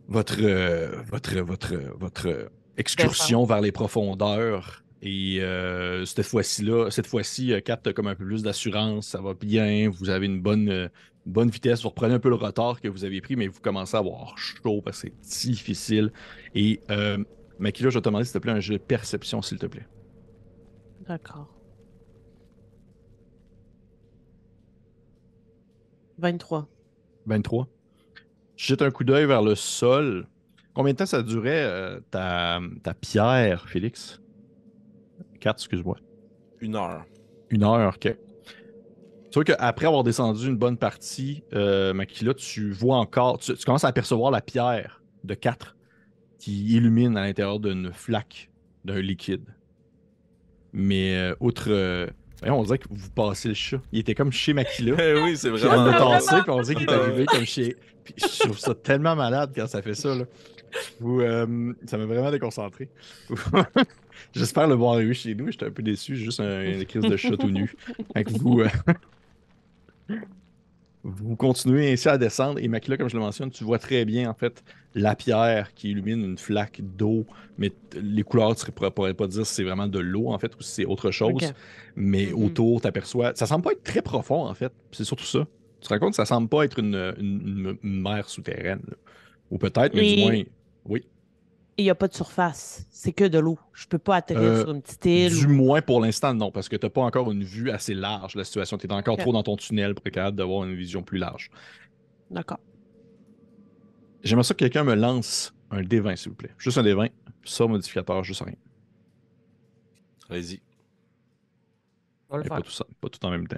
votre euh, votre votre votre excursion vers les profondeurs. Et euh, cette fois-ci là, cette fois-ci, euh, a comme un peu plus d'assurance, ça va bien, vous avez une bonne euh, bonne vitesse, vous reprenez un peu le retard que vous avez pris, mais vous commencez à avoir chaud parce que c'est difficile. Et euh, Makila, je vais te demander s'il te plaît un jeu de perception, s'il te plaît. D'accord. 23. 23. Je jette un coup d'œil vers le sol. Combien de temps ça durait euh, ta, ta pierre, Félix? 4, excuse-moi. Une heure. Une heure, ok. Tu vois qu'après avoir descendu une bonne partie, euh, Makila, tu vois encore, tu, tu commences à apercevoir la pierre de 4 qui illumine à l'intérieur d'une flaque d'un liquide. Mais euh, outre. euh, on dirait que vous passez le chat. Il était comme chez Makila. [LAUGHS] Eh oui, c'est de vraiment. tasser, [LAUGHS] puis on dirait qu'il est arrivé comme chez. Puis je trouve ça tellement malade quand ça fait ça. Là. Vous, euh, ça m'a vraiment déconcentré. [LAUGHS] J'espère le voir arriver chez nous. J'étais un peu déçu. J'ai juste un- une crise de chat tout nu. Vous, euh, [LAUGHS] vous continuez ainsi à descendre. Et Makila, comme je le mentionne, tu vois très bien en fait la pierre qui illumine une flaque d'eau. Mais les couleurs, tu ne pourrais pas dire si c'est vraiment de l'eau en fait ou si c'est autre chose. Mais Mhm. autour, tu aperçois. Ça semble pas être très profond en fait. C'est surtout ça. Tu te rends compte que ça semble pas être une, une- une- une mer souterraine. là. Ou peut-être, mais du moins. Oui. Il n'y a pas de surface. C'est que de l'eau. Je peux pas atterrir Euh, sur une petite île. Du ou- moins pour l'instant, non, parce que tu n'as pas encore une vue assez large la situation. Tu es encore trop dans ton tunnel pour être capable d'avoir une vision plus large. D'accord. J'aimerais ça que quelqu'un me lance un D20, s'il vous plaît. Juste un D20. Ça, modificateur, juste rien. Allez-y. Pas, tout ça, pas tout en même temps.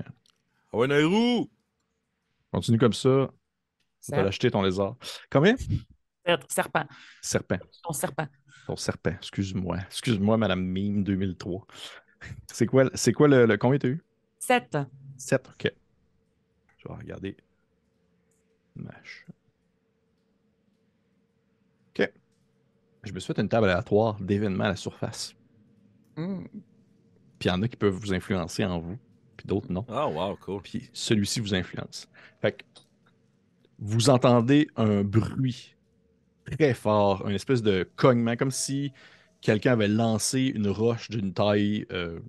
Ah ouais, Nairou! Continue comme ça. Tu vas l'acheter ton lézard. Combien? Serpent. Serpent. Ton serpent. Ton serpent. Excuse-moi. Excuse-moi, Madame Mime 2003. [LAUGHS] C'est quoi, c'est quoi le, le- Combien t'as eu? 7. 7. Ok. Je vais regarder. Mâche. Ok. Je me suis fait une table aléatoire d'événements à la surface. Hmm. Puis il y en a qui peuvent vous influencer en vous, puis d'autres non. Ah, wow, cool. Puis celui-ci vous influence. Fait que vous entendez un bruit très fort, une espèce de cognement, comme si quelqu'un avait lancé une roche d'une taille euh,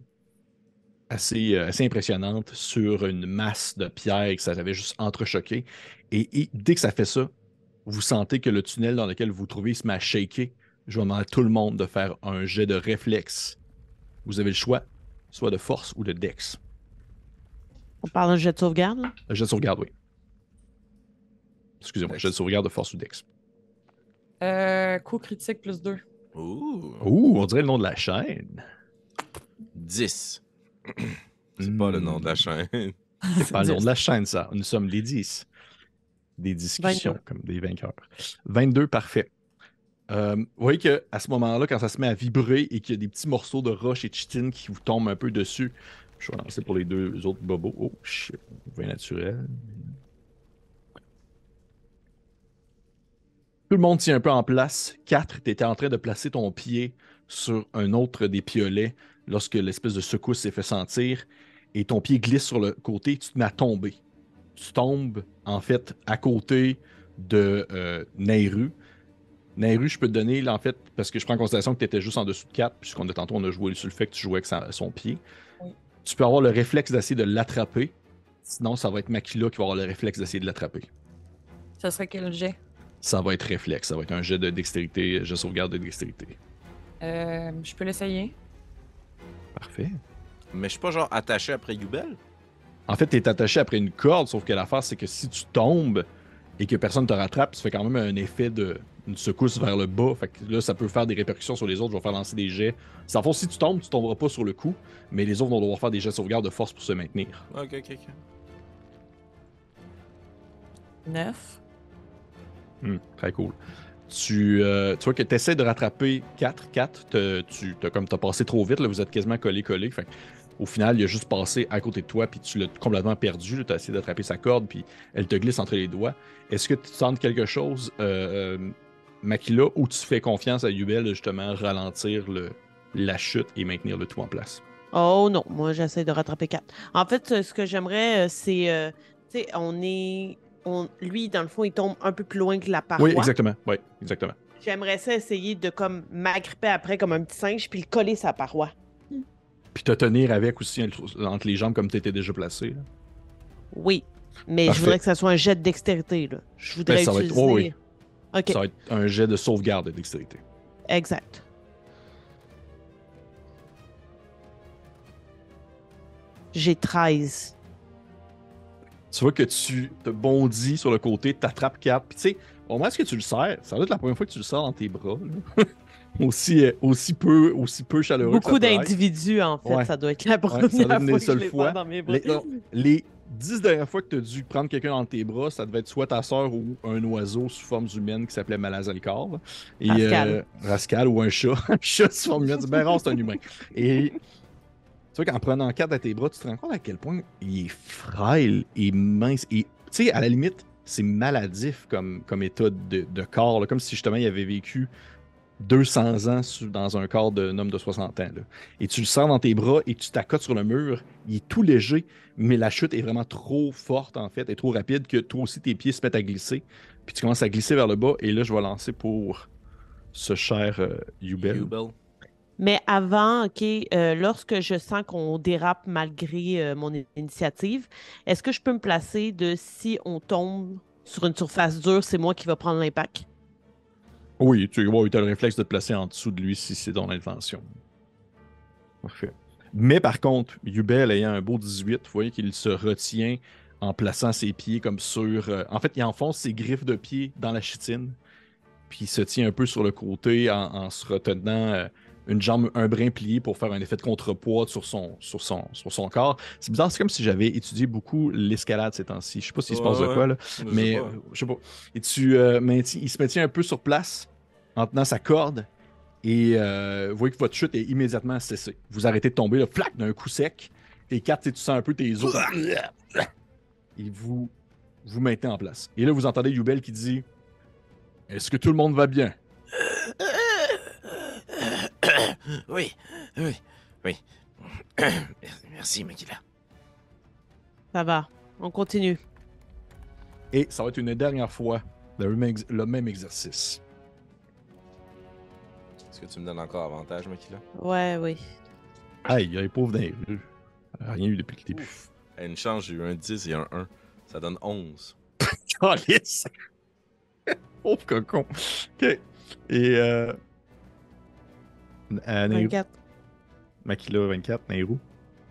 assez, euh, assez impressionnante sur une masse de pierre et que ça avait juste entrechoqué. Et, et dès que ça fait ça, vous sentez que le tunnel dans lequel vous vous trouvez se met à shaker. Je vais demander à tout le monde de faire un jet de réflexe. Vous avez le choix, soit de force ou de dex. On parle d'un jet de sauvegarde. là? Un jet de sauvegarde, oui. Excusez-moi, jet de sauvegarde de force ou dex. Euh, coup critique plus 2. Ouh. Ouh, on dirait le nom de la chaîne. 10. C'est pas le nom de la chaîne. C'est pas le nom de la chaîne, ça. Nous sommes les 10. Des discussions, 22. comme des vainqueurs. 22, parfait. Euh, vous voyez qu'à ce moment-là, quand ça se met à vibrer et qu'il y a des petits morceaux de roche et de chitine qui vous tombent un peu dessus, je vais lancer pour les deux autres bobos. Oh, shit. Vin naturel. Tout le monde tient un peu en place. 4, tu étais en train de placer ton pied sur un autre des piolets lorsque l'espèce de secousse s'est fait sentir et ton pied glisse sur le côté, tu te mets à tomber. Tu tombes en fait à côté de euh, Nairu. Nairu, je peux te donner, là, en fait, parce que je prends en considération que tu étais juste en dessous de 4, puisqu'on a tantôt on a joué sur le fait que tu jouais avec sa- son pied. Oui. Tu peux avoir le réflexe d'essayer de l'attraper. Sinon, ça va être Makila qui va avoir le réflexe d'essayer de l'attraper. Ça serait quel jet? Ça va être réflexe, ça va être un jet de dextérité, jet de sauvegarde de dextérité. Euh, je peux l'essayer. Parfait. Mais je suis pas genre attaché après Yubel. En fait, tu es attaché après une corde, sauf que l'affaire, c'est que si tu tombes et que personne te rattrape, ça fait quand même un effet de une secousse vers le bas. Fait que là, ça peut faire des répercussions sur les autres. Je vais faire lancer des jets. Ça fond, si tu tombes, tu tomberas pas sur le coup, mais les autres vont devoir faire des jets de sauvegarde de force pour se maintenir. Ok, ok, ok. 9. Hmm, très cool. Tu, euh, tu vois que tu essaies de rattraper 4, 4, tu as comme t'as passé trop vite, là, vous êtes quasiment collé-collé. Au final, il a juste passé à côté de toi, puis tu l'as complètement perdu. Tu as essayé d'attraper sa corde, puis elle te glisse entre les doigts. Est-ce que tu sens quelque chose, euh, euh, Makila, ou tu fais confiance à Yubel justement ralentir le, la chute et maintenir le tout en place? Oh non, moi j'essaie de rattraper 4. En fait, ce que j'aimerais, c'est. tu sais, on est. On, lui, dans le fond, il tombe un peu plus loin que la paroi. Oui, exactement. Oui, exactement. J'aimerais ça essayer de comme m'agripper après comme un petit singe puis le coller sa paroi. Puis te tenir avec aussi entre les jambes comme tu étais déjà placé. là. Oui. Mais Parfait. je voudrais que ça soit un jet de dextérité. Là. Je voudrais Ben, ça va être- utiliser. oh oui. Ok, Ça va être un jet de sauvegarde de dextérité. exact. J'ai 13. Tu vois que tu te bondis sur le côté, t'attrapes Cap. Puis tu sais, au moment où tu le serres, ça va être la première fois que tu le sers dans tes bras. [LAUGHS] aussi, euh, aussi, peu, aussi peu chaleureux. que Beaucoup d'individus, en fait. Ouais. Ça doit être la première doit fois des que je les fois. vois dans mes bras. Les, non, les dix dernières fois que tu as dû prendre quelqu'un dans tes bras, ça devait être soit ta soeur ou un oiseau sous forme humaine qui s'appelait Malazalcar. là. Et, Rascal. euh, Rascal ou un chat. [LAUGHS] un chat sous forme humaine. C'est bien rare, c'est un humain. Et tu vois qu'en prenant quatre à tes bras, tu te rends compte à quel point il est frêle et mince. Et tu sais, à la limite, c'est maladif comme, comme état de, corps, comme si justement il avait vécu 200 ans dans un corps d'un homme de 60 ans. Et tu le sens dans tes bras et tu t'accotes sur le mur. Il est tout léger, mais la chute est vraiment trop forte en fait, et trop rapide que toi aussi tes pieds se mettent à glisser. Puis tu commences à glisser vers le bas. Et là, je vais lancer pour ce cher euh, Yubel. Yubel. Mais avant, OK, euh, lorsque je sens qu'on dérape malgré euh, mon initiative, est-ce que je peux me placer de si on tombe sur une surface dure, c'est moi qui va prendre l'impact? Oui, tu as le réflexe de te placer en dessous de lui si c'est ton intention. Parfait. Mais par contre, Yubel ayant un beau 18, vous voyez qu'il se retient en plaçant ses pieds comme sur. euh, en fait, il enfonce ses griffes de pied dans la chitine, puis il se tient un peu sur le côté en, en se retenant euh, une jambe un brin pliée pour faire un effet de contrepoids sur son, sur son, sur son corps. C'est bizarre, c'est comme si j'avais étudié beaucoup l'escalade ces temps-ci. Je sais pas s'il se passe de quoi, là. Je Mais euh, je sais pas. Et tu euh, maintiens- il se maintient un peu sur place en tenant sa corde. Et euh, vous voyez que votre chute est immédiatement cessée. Vous arrêtez de tomber, là, flac, d'un coup sec. Tes quatre, tu sens un peu tes os. Et vous vous maintenez en place. Et là, vous entendez Yubel qui dit Est-ce que tout le monde va bien Oui, oui, oui. [COUGHS] Merci, Makila. Ça va, on continue. Et ça va être une dernière fois le même, ex- le même exercice. Est-ce que tu me donnes encore avantage, Makila? Ouais, oui. Aïe, il y a les pauvres rues. Rien eu depuis le début. Ouf. À une chance, j'ai eu un 10 et un 1. Ça donne 11. [LAUGHS] Calice! [LAUGHS] Pauvre cocon. OK. Et euh... euh, Nehru. 24. Makila 24, Nehru.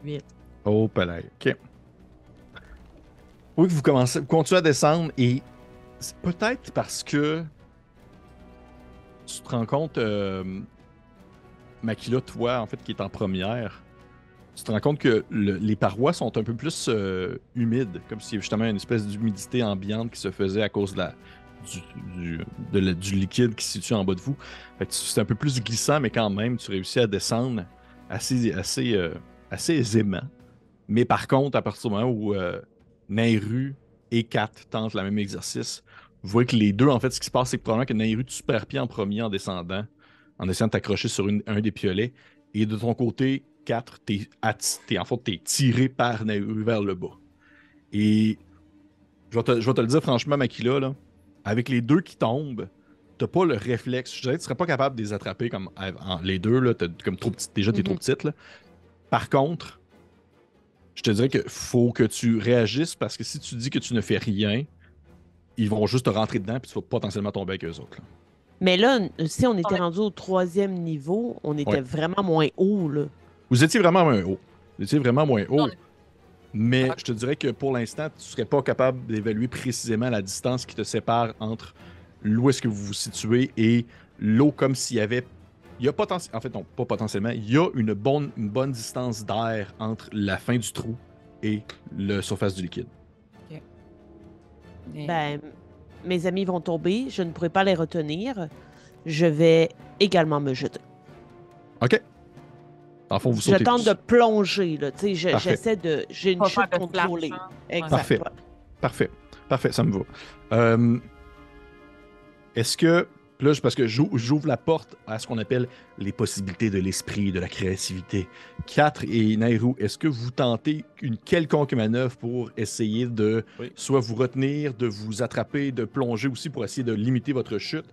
8. Oh, palais. OK. Oui, que vous commencez, vous continuez à descendre et c'est peut-être parce que tu te rends compte, euh, Makila, toi, en fait, qui est en première, tu te rends compte que le- les parois sont un peu plus euh, humides, comme s'il y avait justement une espèce d'humidité ambiante qui se faisait à cause de la, du, liquide qui se situe en bas de vous. C'est un peu plus glissant, mais quand même, tu réussis à descendre assez, assez, euh, assez aisément. Mais par contre, à partir du moment où euh, Nairu et Kat tentent le même exercice, vous voyez que les deux, en fait, ce qui se passe, c'est que probablement que Nairu, tu perds pied en premier en descendant, en essayant de t'accrocher sur un des piolets. Et de ton côté, 4, t'es atti- t'es- en fait, t'es tiré par Nairu vers le bas. Et je vais te, je vais te le dire franchement, Makila, là, avec les deux qui tombent, t'as pas le réflexe. Je dirais que tu serais pas capable de les attraper comme en- les deux, là, comme trop petite. Déjà, t'es Mhm. trop petite. Là. Par contre, je te dirais qu'il faut que tu réagisses parce que si tu dis que tu ne fais rien, ils vont juste te rentrer dedans puis tu vas potentiellement tomber avec eux autres. là. Mais là, si on était Ouais. rendu au troisième niveau, on était Ouais. vraiment moins haut, là. Vous étiez vraiment moins haut. Vous étiez vraiment moins haut. Mais Ah. je te dirais que pour l'instant, tu ne serais pas capable d'évaluer précisément la distance qui te sépare entre l'où est-ce que vous vous situez et l'eau comme s'il y avait. Il y a potentiellement. En fait, non, pas potentiellement. Il y a une bonne, une bonne distance d'air entre la fin du trou et la surface du liquide. Mais- Ben, mes amis vont tomber, je ne pourrai pas les retenir. Je vais également me jeter. OK. Dans le fond, vous Je sautez. tente tous. de plonger, là. Tu sais, je- Parfait. j'essaie de. J'ai une chute contrôlée. hein. Exact. Parfait. ouais. Parfait. Parfait, ça me va. Euh, Est-ce que. Là, je- parce que j'ou- j'ouvre la porte à ce qu'on appelle les possibilités de l'esprit, de la créativité. 4 et Nairou, est-ce que vous tentez une quelconque manœuvre pour essayer de Oui. soit vous retenir, de vous attraper, de plonger aussi pour essayer de limiter votre chute?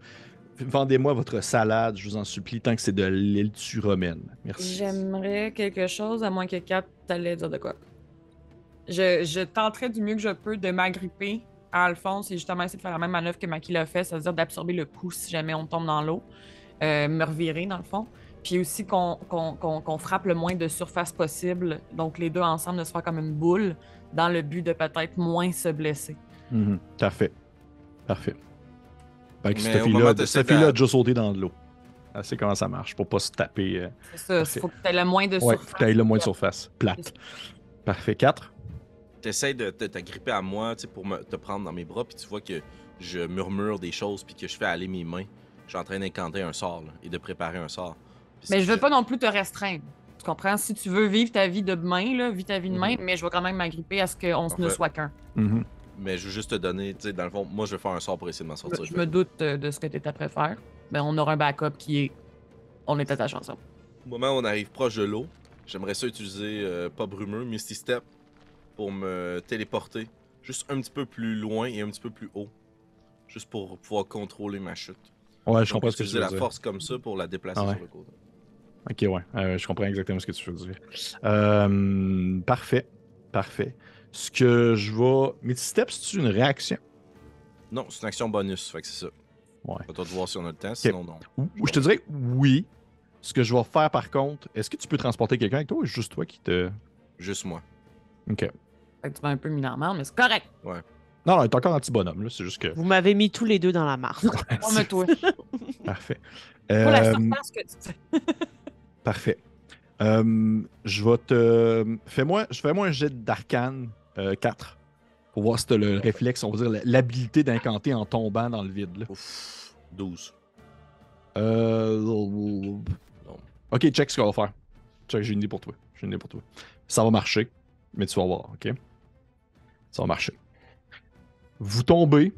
Vendez-moi votre salade, je vous en supplie, tant que c'est de l'île romaine. Merci. J'aimerais quelque chose, à moins que Kat t'allais dire de quoi. Je, je tenterai du mieux que je peux de m'agripper à Alphonse et justement essayer de faire la même manœuvre que Maki l'a fait, c'est-à-dire d'absorber le coup si jamais on tombe dans l'eau, euh, me revirer dans le fond. Puis aussi qu'on frappe le moins de surface possible, donc les deux ensemble de se faire comme une boule, dans le but de peut-être moins se blesser. Mhm. Parfait. Parfait. Fait que cette fille-là fille-là a déjà sauté dans de l'eau. Elle sait comment ça marche pour pas se taper. euh, C'est ça, il faut que tu aies le moins de Ouais, surface. faut que le moins de surface. Plate. Parfait. 4. T'essayes de de t'agripper à moi, tu sais, pour me, te prendre dans mes bras, puis tu vois que je murmure des choses, puis que je fais aller mes mains. Je suis en train d'incanter un sort, là, et de préparer un sort. Mais je veux pas non plus te restreindre. Tu comprends? Si tu veux vivre ta vie de main, là, vis ta vie de main, Mhm. mais je vais quand même m'agripper à ce qu'on ne Parfait. soit qu'un. Mais je veux juste te donner, tu sais, dans le fond, moi, je vais faire un sort pour essayer de m'en sortir. Je me doute euh, de ce que tu es prêt à faire. Ben, on aura un backup qui est. On est attachés ensemble. Au moment où on arrive proche de l'eau, j'aimerais ça utiliser, euh, pas brumeux, Misty Step, pour me téléporter juste un petit peu plus loin et un petit peu plus haut. Juste pour pouvoir contrôler ma chute. Ouais, je Donc, comprends ce que tu utiliser veux la dire. force comme ça pour la déplacer Ah ouais. sur le côté. Ok, ouais. Euh, je comprends exactement ce que tu veux dire. Euh, parfait. Parfait. Ce que je vais. Misty Step, c'est une réaction? Non, c'est une action bonus, fait que c'est ça. Ouais. À toi de voir si on a le temps, sinon non. Ou- Je te dirais oui. Ce que je vais faire par contre, est-ce que tu peux transporter quelqu'un avec toi ou juste toi qui te. Juste moi. Ok. Fait que tu vas un peu mis dans la merde, mais c'est correct. Non, non, il est encore un petit bonhomme, là. C'est juste que. Vous m'avez mis tous les deux dans la marde. On me touche. Parfait. Pas la Euh, surface que tu [LAUGHS] Parfait. Euh, je vais te. Fais-moi fais un jet d'arcane 4 pour voir si tu le réflexe, on va dire l'habilité d'incanter en tombant dans le vide. là. Ouf. 12. Euh... Ok, check ce qu'on va faire. Check, j'ai une idée pour toi. J'ai une idée pour toi. Ça va marcher, mais tu vas voir, ok? Ça va marcher. Vous tombez.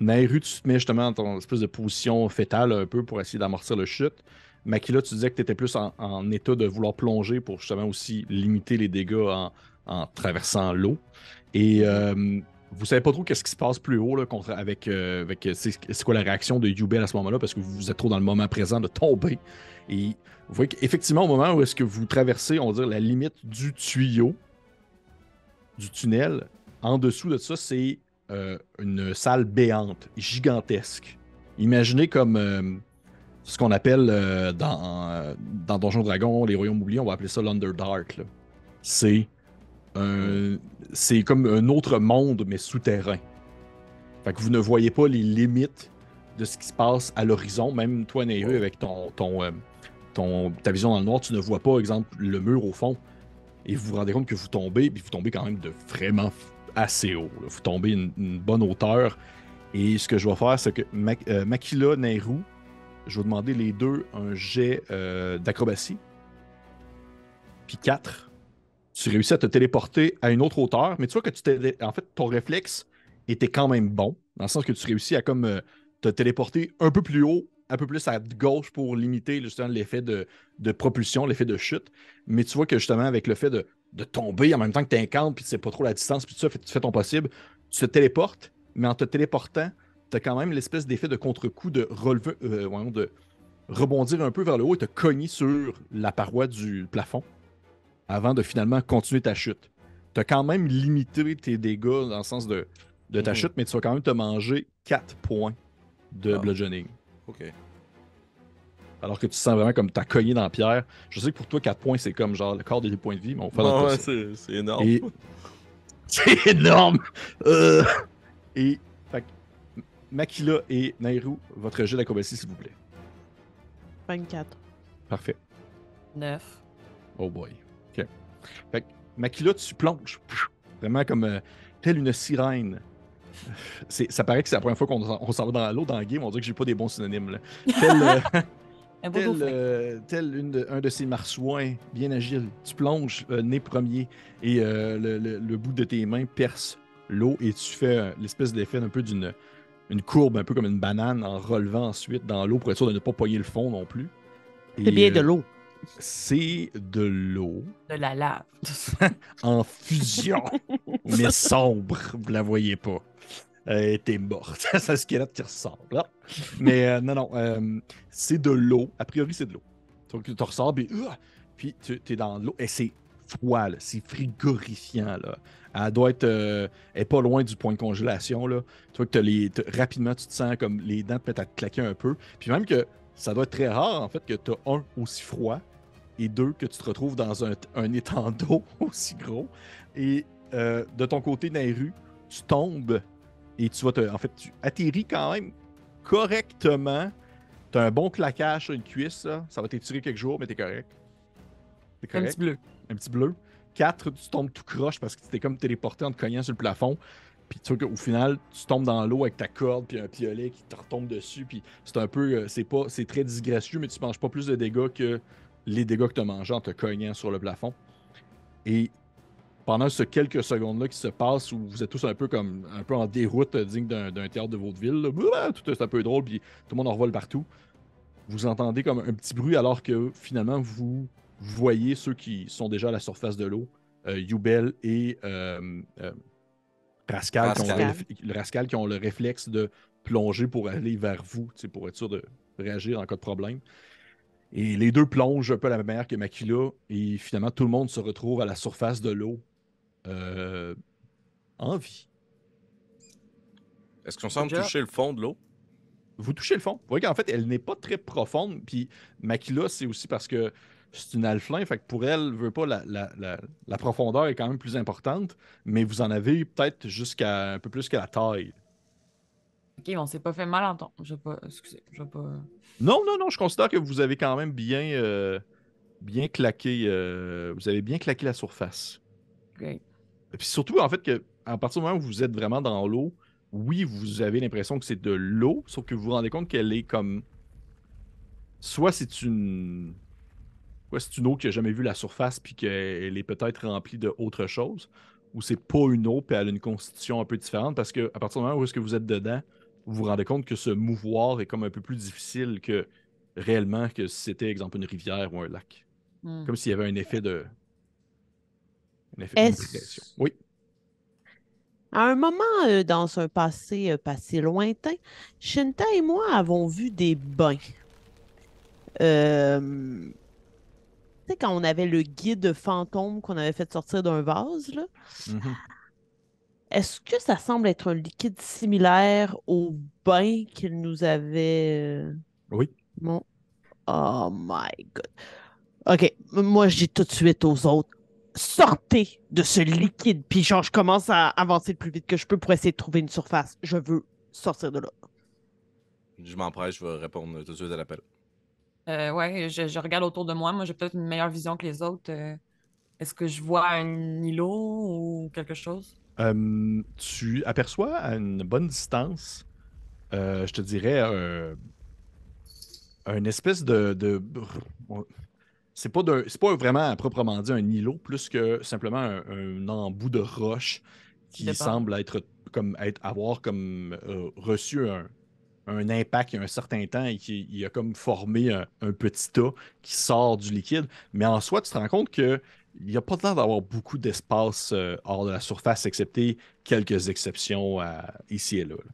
Nairu, tu te mets justement dans ton espèce de position fétale un peu pour essayer d'amortir le chute. Makila, tu disais que tu étais plus en, en état de vouloir plonger pour justement aussi limiter les dégâts en, en traversant l'eau. Et euh, vous savez pas trop qu'est-ce qui se passe plus haut là, contre, avec, euh, avec c'est quoi la réaction de Yubel à ce moment-là parce que vous êtes trop dans le moment présent de tomber. Et vous voyez qu'effectivement, au moment où est-ce que vous traversez, on va dire, la limite du tuyau, du tunnel, en dessous de ça, c'est euh, une salle béante, gigantesque. Imaginez comme euh, ce qu'on appelle euh, dans, euh, dans Donjon Dragon, les Royaumes oubliés, on va appeler ça l'Underdark. C'est un- c'est comme un autre monde, mais souterrain. Fait que vous ne voyez pas les limites de ce qui se passe à l'horizon. Même toi, Nehru, avec ton, ton, euh, ton, ta vision dans le noir, tu ne vois pas, exemple, le mur au fond. Et vous vous rendez compte que vous tombez, puis vous tombez quand même de vraiment assez haut. là. Vous tombez une, une bonne hauteur. Et ce que je vais faire, c'est que euh, Makila, Nehru, je vais demander les deux un jet euh, d'acrobatie. Puis 4, tu réussis à te téléporter à une autre hauteur, mais tu vois que tu. En fait, ton réflexe était quand même bon, dans le sens que tu réussis à comme euh, te téléporter un peu plus haut un peu plus à gauche pour limiter justement l'effet de, de propulsion, l'effet de chute. Mais tu vois que justement, avec le fait de, tomber en même temps que tu incantes, puis tu sais pas trop la distance, puis tu fais ton possible, tu te téléportes, mais en te téléportant, tu as quand même l'espèce d'effet de contre-coup de euh, de rebondir un peu vers le haut et te cogner sur la paroi du plafond avant de finalement continuer ta chute. Tu as quand même limité tes dégâts dans le sens de, de ta Mhm. chute, mais tu vas quand même te manger 4 points de Ah. bludgeoning. OK. Alors que tu sens vraiment comme t'as cogné dans la pierre. Je sais que pour toi, 4 points, c'est comme genre le quart des points de vie, mais on fait Bon, ouais, c'est c'est énorme. Et... [LAUGHS] C'est énorme! Euh, Et, fait que, Makila et Nairou, votre jet d'acrobatie, s'il vous plaît. 24. Parfait. Neuf. Oh boy. Fait que, Makila, tu plonges. Vraiment comme euh, telle une sirène. C'est- Ça paraît que c'est la première fois qu'on s'en- va dans l'eau dans le game. On dirait que j'ai pas des bons synonymes. Là. Tel, euh, [LAUGHS] Un tel, euh, tel une de- un de ces marsouins bien agile. Tu plonges nez premier et le, le- le bout de tes mains perce l'eau et tu fais l'espèce d'effet un peu d'une une courbe, un peu comme une banane, en relevant ensuite dans l'eau pour être sûr de ne pas poigner le fond non plus. C'est bien de l'eau. C'est de l'eau De la lave. [LAUGHS] en fusion, mais sombre. Vous la voyez pas. Elle était morte. [LAUGHS] c'est un squelette qui ressemble. là. Mais euh, non, non. euh, c'est de l'eau. A priori, c'est de l'eau. Donc, tu ressors, puis, euh, puis tu es dans l'eau. Et c'est froid, c'est frigorifiant. Là. Elle doit être. euh, elle est pas loin du point de congélation. Là. Tu vois que t'as les, rapidement, tu te sens comme les dents peut-être à te claquer un peu. Puis même que ça doit être très rare, en fait, que tu as un aussi froid et deux, que tu te retrouves dans un, un étang d'eau [LAUGHS] aussi gros. Et euh, de ton côté, Nairu, tu tombes et tu vas te. En fait, tu atterris quand même correctement. Tu as un bon claquage sur une cuisse, là. ça va t'étirer quelques jours, mais t'es correct. T'es Un correct. petit bleu. Un petit bleu. Quatre, tu tombes tout croche parce que tu t'es comme téléporté en te cognant sur le plafond. Puis tu vois qu'au final, tu tombes dans l'eau avec ta corde puis un piolet qui te retombe dessus. Puis c'est un peu. euh, C'est pas. C'est très disgracieux, mais tu manges pas plus de dégâts que les dégâts que tu as mangés en te cognant sur le plafond. Et pendant ce quelques secondes-là qui se passent où vous êtes tous un peu comme un peu en déroute euh, digne d'un théâtre de vaudeville, là, Ouah tout est un peu drôle, puis tout le monde en revole partout. Vous entendez comme un petit bruit alors que finalement vous voyez ceux qui sont déjà à la surface de l'eau, euh, Yubel et euh, euh, Rascal, Qui ont le, Rascal. qui ont le réflexe de plonger pour aller vers vous, pour être sûr de réagir en cas de problème. Et les deux plongent un peu à la même manière que Makila, et finalement tout le monde se retrouve à la surface de l'eau euh, en vie. Est-ce qu'on semble Déjà- toucher le fond de l'eau? Vous touchez le fond. Vous voyez qu'en fait, elle n'est pas très profonde. Puis Makila, c'est aussi parce que c'est une alflin. Fait que pour elle, veut pas la, la- la- la profondeur est quand même plus importante. Mais vous en avez peut-être jusqu'à un peu plus qu'à la taille. Ok, on s'est pas fait mal entendre. Je vais pas. Excusez, je vais pas. Non, non, non, je considère que vous avez quand même bien, euh, bien claqué. euh, vous avez bien claqué la surface. Great. Et Puis surtout, en fait, que à partir du moment où vous êtes vraiment dans l'eau, oui, vous avez l'impression que c'est de l'eau, sauf que vous vous rendez compte qu'elle est comme. Soit c'est une. Soit c'est une eau qui a jamais vu la surface, puis qu'elle est peut-être remplie de autre chose, ou c'est pas une eau, puis elle a une constitution un peu différente, parce que à partir du moment où est-ce que vous êtes dedans, vous vous rendez compte que ce mouvoir est comme un peu plus difficile que réellement que si c'était, exemple, une rivière ou un lac. Hmm. Comme s'il y avait un effet de. Un effet de pression. Oui. À un moment euh, dans un passé, euh, passé lointain, Shinta et moi avons vu des bains. Euh, Tu sais, quand on avait le guide fantôme qu'on avait fait sortir d'un vase, là, Mhm. Est-ce que ça semble être un liquide similaire au bain qu'il nous avait. euh, Oui. Bon. Oh my god. Ok, moi je dis tout de suite aux autres sortez de ce liquide. Puis genre, je commence à avancer le plus vite que je peux pour essayer de trouver une surface. Je veux sortir de là. Je m'empresse, je vais répondre tout de suite à l'appel. Euh, ouais, je, je regarde autour de moi. Moi, j'ai peut-être une meilleure vision que les autres. Euh, Est-ce que je vois un îlot ou quelque chose? Euh, tu aperçois à une bonne distance, euh, je te dirais, un, un espèce de. de- c'est pas, pas vraiment à proprement dit un îlot, plus que simplement un, un embout de roche qui semble être comme être, avoir comme euh, reçu un, un impact il y a un certain temps et qu'il a comme formé un, un petit tas qui sort du liquide. Mais en soi, tu te rends compte que il n'y a pas l'air d'avoir beaucoup d'espace euh, hors de la surface, excepté quelques exceptions ici et là. là.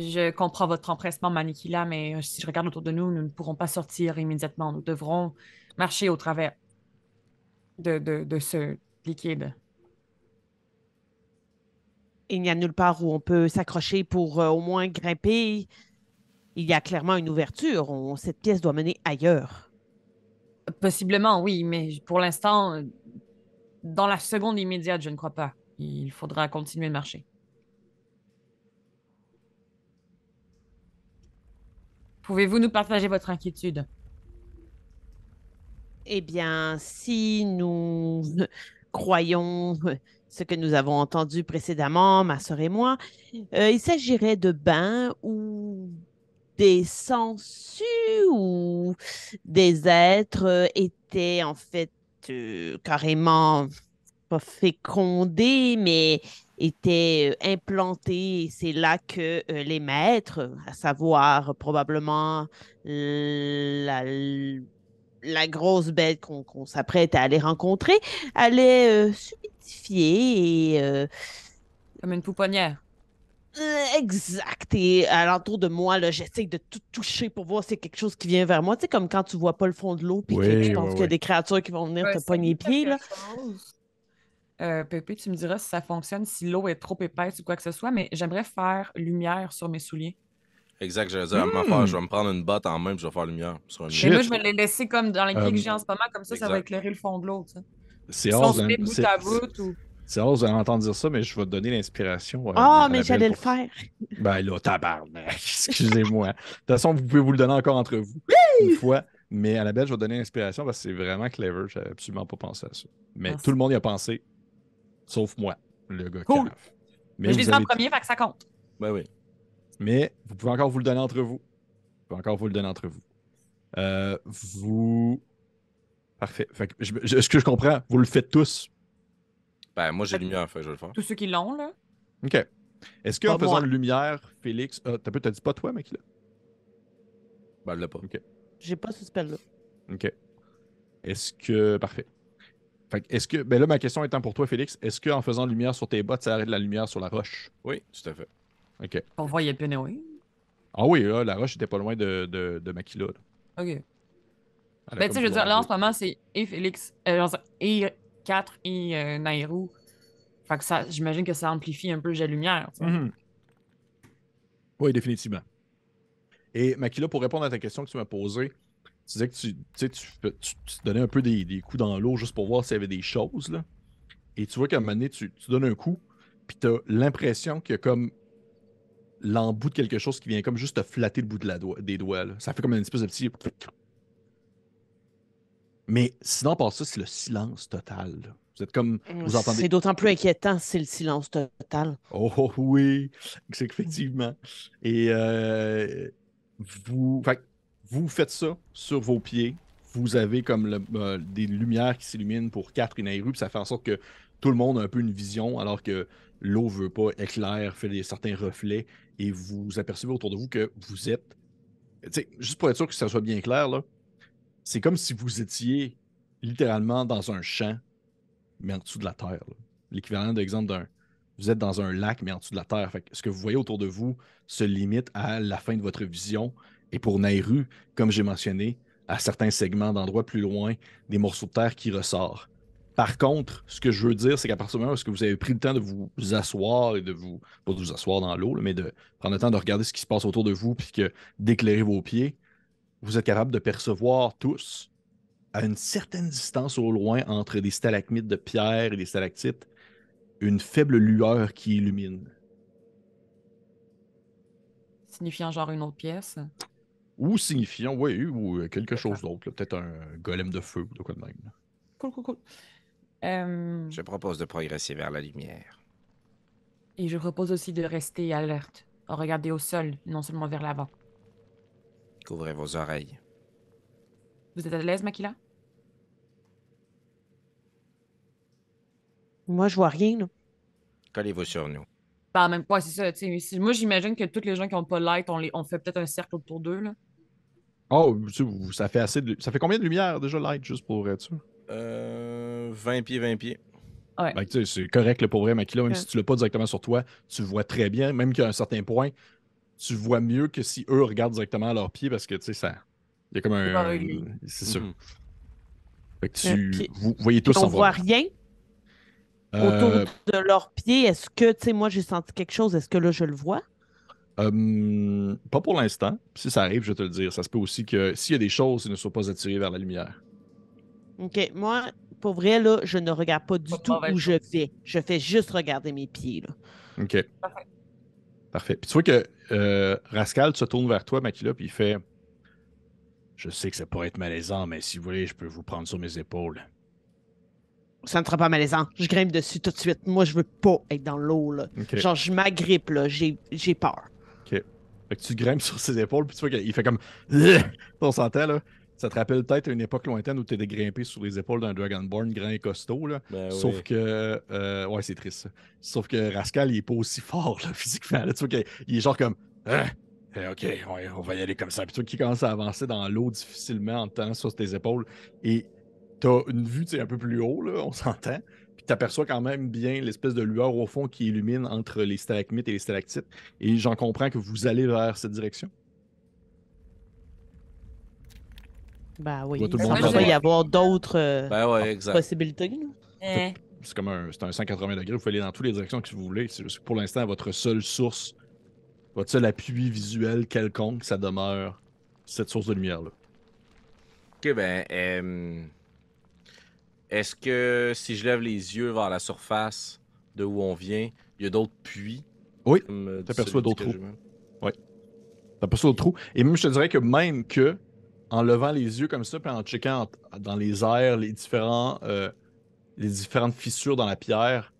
Je comprends votre empressement, Manikila, mais euh, si je regarde autour de nous, nous ne pourrons pas sortir immédiatement. Nous devrons marcher au travers de, de, de ce liquide. Il n'y a nulle part où on peut s'accrocher pour euh, au moins grimper. Il y a clairement une ouverture. On- cette pièce doit mener ailleurs. Possiblement, oui, mais pour l'instant, dans la seconde immédiate, je ne crois pas. Il faudra continuer de marcher. Pouvez-vous nous partager votre inquiétude? Eh bien, si nous [LAUGHS] croyons ce que nous avons entendu précédemment, ma sœur et moi, euh, il s'agirait de bains ou des sangsues ou des êtres euh, étaient en fait euh, carrément pas fécondés, mais étaient euh, implantés. C'est là que les maîtres, à savoir probablement la, grosse bête qu'on s'apprête à aller rencontrer, allait euh, et Comme une pouponnière. Euh, exact. Et alentour de moi, là, j'essaie de tout toucher pour voir si c'est quelque chose qui vient vers moi. Tu sais, comme quand tu vois pas le fond de l'eau, puis que Oui, tu penses oui, qu'il y a des créatures qui vont venir Ouais, te pogner les pieds, là. Euh, Pépé, tu me diras si ça fonctionne, si l'eau est trop épaisse ou quoi que ce soit, mais j'aimerais faire lumière sur mes souliers. Exact, j'allais dire la même Hmm. Je vais me prendre une botte en main et je vais faire lumière sur un Shit. Mais moi, je vais les laisser comme dans les pieds Euh, que j'ai en ce moment, comme ça, ça va éclairer le fond de l'eau. C'est Si on se met bout à bout ou. C'est rare, vous allez entendre dire ça, mais je vais te donner l'inspiration. euh, Ah, à mais la j'allais le faire. Ben là, tabarnak, [LAUGHS] excusez-moi. De toute façon, vous pouvez vous le donner encore entre vous une fois, mais à la belle, je vais donner l'inspiration parce que c'est vraiment clever. J'avais absolument pas pensé à ça. Mais Merci. tout le monde y a pensé, sauf moi, le gars Cool. cave. Mais Mais, je les vous ai en premier, fait que ça compte. Ben oui. mais vous pouvez encore vous le donner entre vous. Vous pouvez encore vous le donner entre vous. Euh, vous. Parfait. Fait que je- je- ce que je comprends, vous le faites tous. Ben moi j'ai lumière, fait je vais le faire. Tous ceux qui l'ont, là. OK. Est-ce qu'en Pas faisant moi. lumière, Félix. Ah, t'as peu- t'as dit pas toi, mec, là? Ben elle l'a pas. J'ai pas ce spell-là. OK. Est-ce que. Parfait. Fait que est-ce que. Ben là, ma question étant pour toi, Félix, est-ce qu'en faisant lumière sur tes bottes, ça arrête la lumière sur la roche? Oui, tout à fait. OK. On voyait bien, oui. Ah oui, là, la roche était pas loin de, de, de Makila. là. OK. Elle a Ben, tu sais, comme je veux dire, là, en ce moment, c'est et Félix, euh, genre, et 4 et euh, que ça, j'imagine que ça amplifie un peu la lumière. Mhm. Oui, définitivement. Et Makila, pour répondre à ta question que tu m'as posée, tu disais que tu, tu, tu, donnais un peu des, des coups dans l'eau juste pour voir s'il y avait des choses. Là. Et tu vois qu'à un moment donné, tu, donnes un coup, puis tu as l'impression qu'il y a comme l'embout de quelque chose qui vient comme juste te flatter le bout de la des doigts. là. Ça fait comme une espèce de petit. Mais sinon, par ça, c'est le silence total. là. Vous êtes comme. Vous entendez. C'est d'autant plus inquiétant, c'est le silence total. Oh, oh, oui, [LAUGHS] c'est effectivement. Et euh, vous, fait vous faites ça sur vos pieds. Vous avez comme le- euh, des lumières qui s'illuminent pour quatre et Nairu, puis ça fait en sorte que tout le monde a un peu une vision, alors que l'eau veut pas éclaire, fait des, certains reflets, et vous apercevez autour de vous que vous êtes. Juste pour être sûr que ça soit bien clair, là, c'est comme si vous étiez littéralement dans un champ, mais en dessous de la terre. L'équivalent d'exemple d'un vous êtes dans un lac, mais en dessous de la terre. Ce que vous voyez autour de vous se limite à la fin de votre vision. Et pour Nairu, comme j'ai mentionné, à certains segments d'endroits plus loin, des morceaux de terre qui ressortent. Par contre, ce que je veux dire, c'est qu'à partir du moment où vous avez pris le temps de vous asseoir et de vous, pas de vous asseoir dans l'eau, mais de prendre le temps de regarder ce qui se passe autour de vous, puis d'éclairer vos pieds, vous êtes capable de percevoir tous, à une certaine distance au loin entre des stalagmites de pierre et des stalactites, une faible lueur qui illumine. Signifiant genre une autre pièce? Ou signifiant, oui, ou euh, quelque chose d'autre. là. Peut-être un golem de feu ou de quoi de même. là. Cool, cool, cool. Euh, Je propose de progresser vers la lumière. Et je propose aussi de rester alerte, à regarder au sol, non seulement vers l'avant. Couvrez vos oreilles. Vous êtes à l'aise, Makila? Moi, je vois rien. là. Collez-vous sur nous. Ben, même pas, c'est ça. tu sais, si- Moi, j'imagine que tous les gens qui n'ont pas de light, on, les... on fait peut-être un cercle autour d'eux. là. Oh, tu ça fait assez de... Ça fait combien de lumière déjà, light, juste pour être sûr? Euh, 20 pieds, 20 pieds. Ouais. Ben, tu sais, c'est correct, le pour vrai, Makila, même Ouais. si tu l'as pas directement sur toi, tu vois très bien, même qu'à un certain point, tu vois mieux que si eux regardent directement à leurs pieds parce que, tu sais, ça. Il y a comme un. C'est sûr. Mhm. Fait que Euh, tu. Vous voyez tous on en voit voir. rien Euh, autour de leurs pieds. Est-ce que, tu sais, moi, j'ai senti quelque chose? Est-ce que là, je le vois? euh, pas pour l'instant. Si ça arrive, je vais te le dire. Ça se peut aussi que s'il y a des choses, ils ne soient pas attirés vers la lumière. OK. Moi, pour vrai, là, je ne regarde pas du Pas tout où je vais. Je fais juste regarder mes pieds, là. OK. Parfait. Parfait. Puis tu vois que euh, Rascal se tourne vers toi, Makila, puis il fait Je sais que ça pourrait être malaisant, mais si vous voulez, je peux vous prendre sur mes épaules. Ça ne sera pas malaisant. Je grimpe dessus tout de suite. Moi, je veux pas être dans l'eau, là. OK. Genre, je m'agrippe, là. J'ai j'ai peur. Fait que tu grimpes [LAUGHS] sur ses épaules, puis tu vois qu'il fait comme. [LAUGHS] On s'entend, là. Ça te rappelle peut-être une époque lointaine où tu étais grimpé sur les épaules d'un Dragonborn grand et costaud, là. Ben Sauf oui. que. euh, ouais, c'est triste, ça. Sauf que Rascal, il est pas aussi [LAUGHS] fort, là, physiquement. là. Tu vois qu'il est genre comme. Hein? Eh, ok, ouais, on va y aller comme ça. Puis tu vois qu'il commence à avancer dans l'eau difficilement en te tenant sur tes épaules. Et t'as une vue, un peu plus haut, là, on s'entend. Puis t'aperçois quand même bien l'espèce de lueur au fond qui illumine entre les stalagmites et les stalactites. Et j'en comprends que vous allez vers cette direction. Ben oui. Ouais, tout le Il monde va y voir. avoir d'autres euh, Ben ouais, possibilités. Eh, C'est comme un, c'est un 180 degrés. Vous pouvez aller dans toutes les directions que vous voulez. C'est juste que pour l'instant, votre seule source, votre seul appui visuel quelconque, ça demeure cette source de lumière-là. Ok, ben. euh, Est-ce que si je lève les yeux vers la surface de où on vient, il y a d'autres puits? Oui, euh, t'aperçois d'autres trous. j'ai même? T'as pas ça au trou. Et même, je te dirais que même que, en levant les yeux comme ça, puis en checkant en- dans les airs les, différents, euh, les différentes fissures dans la pierre,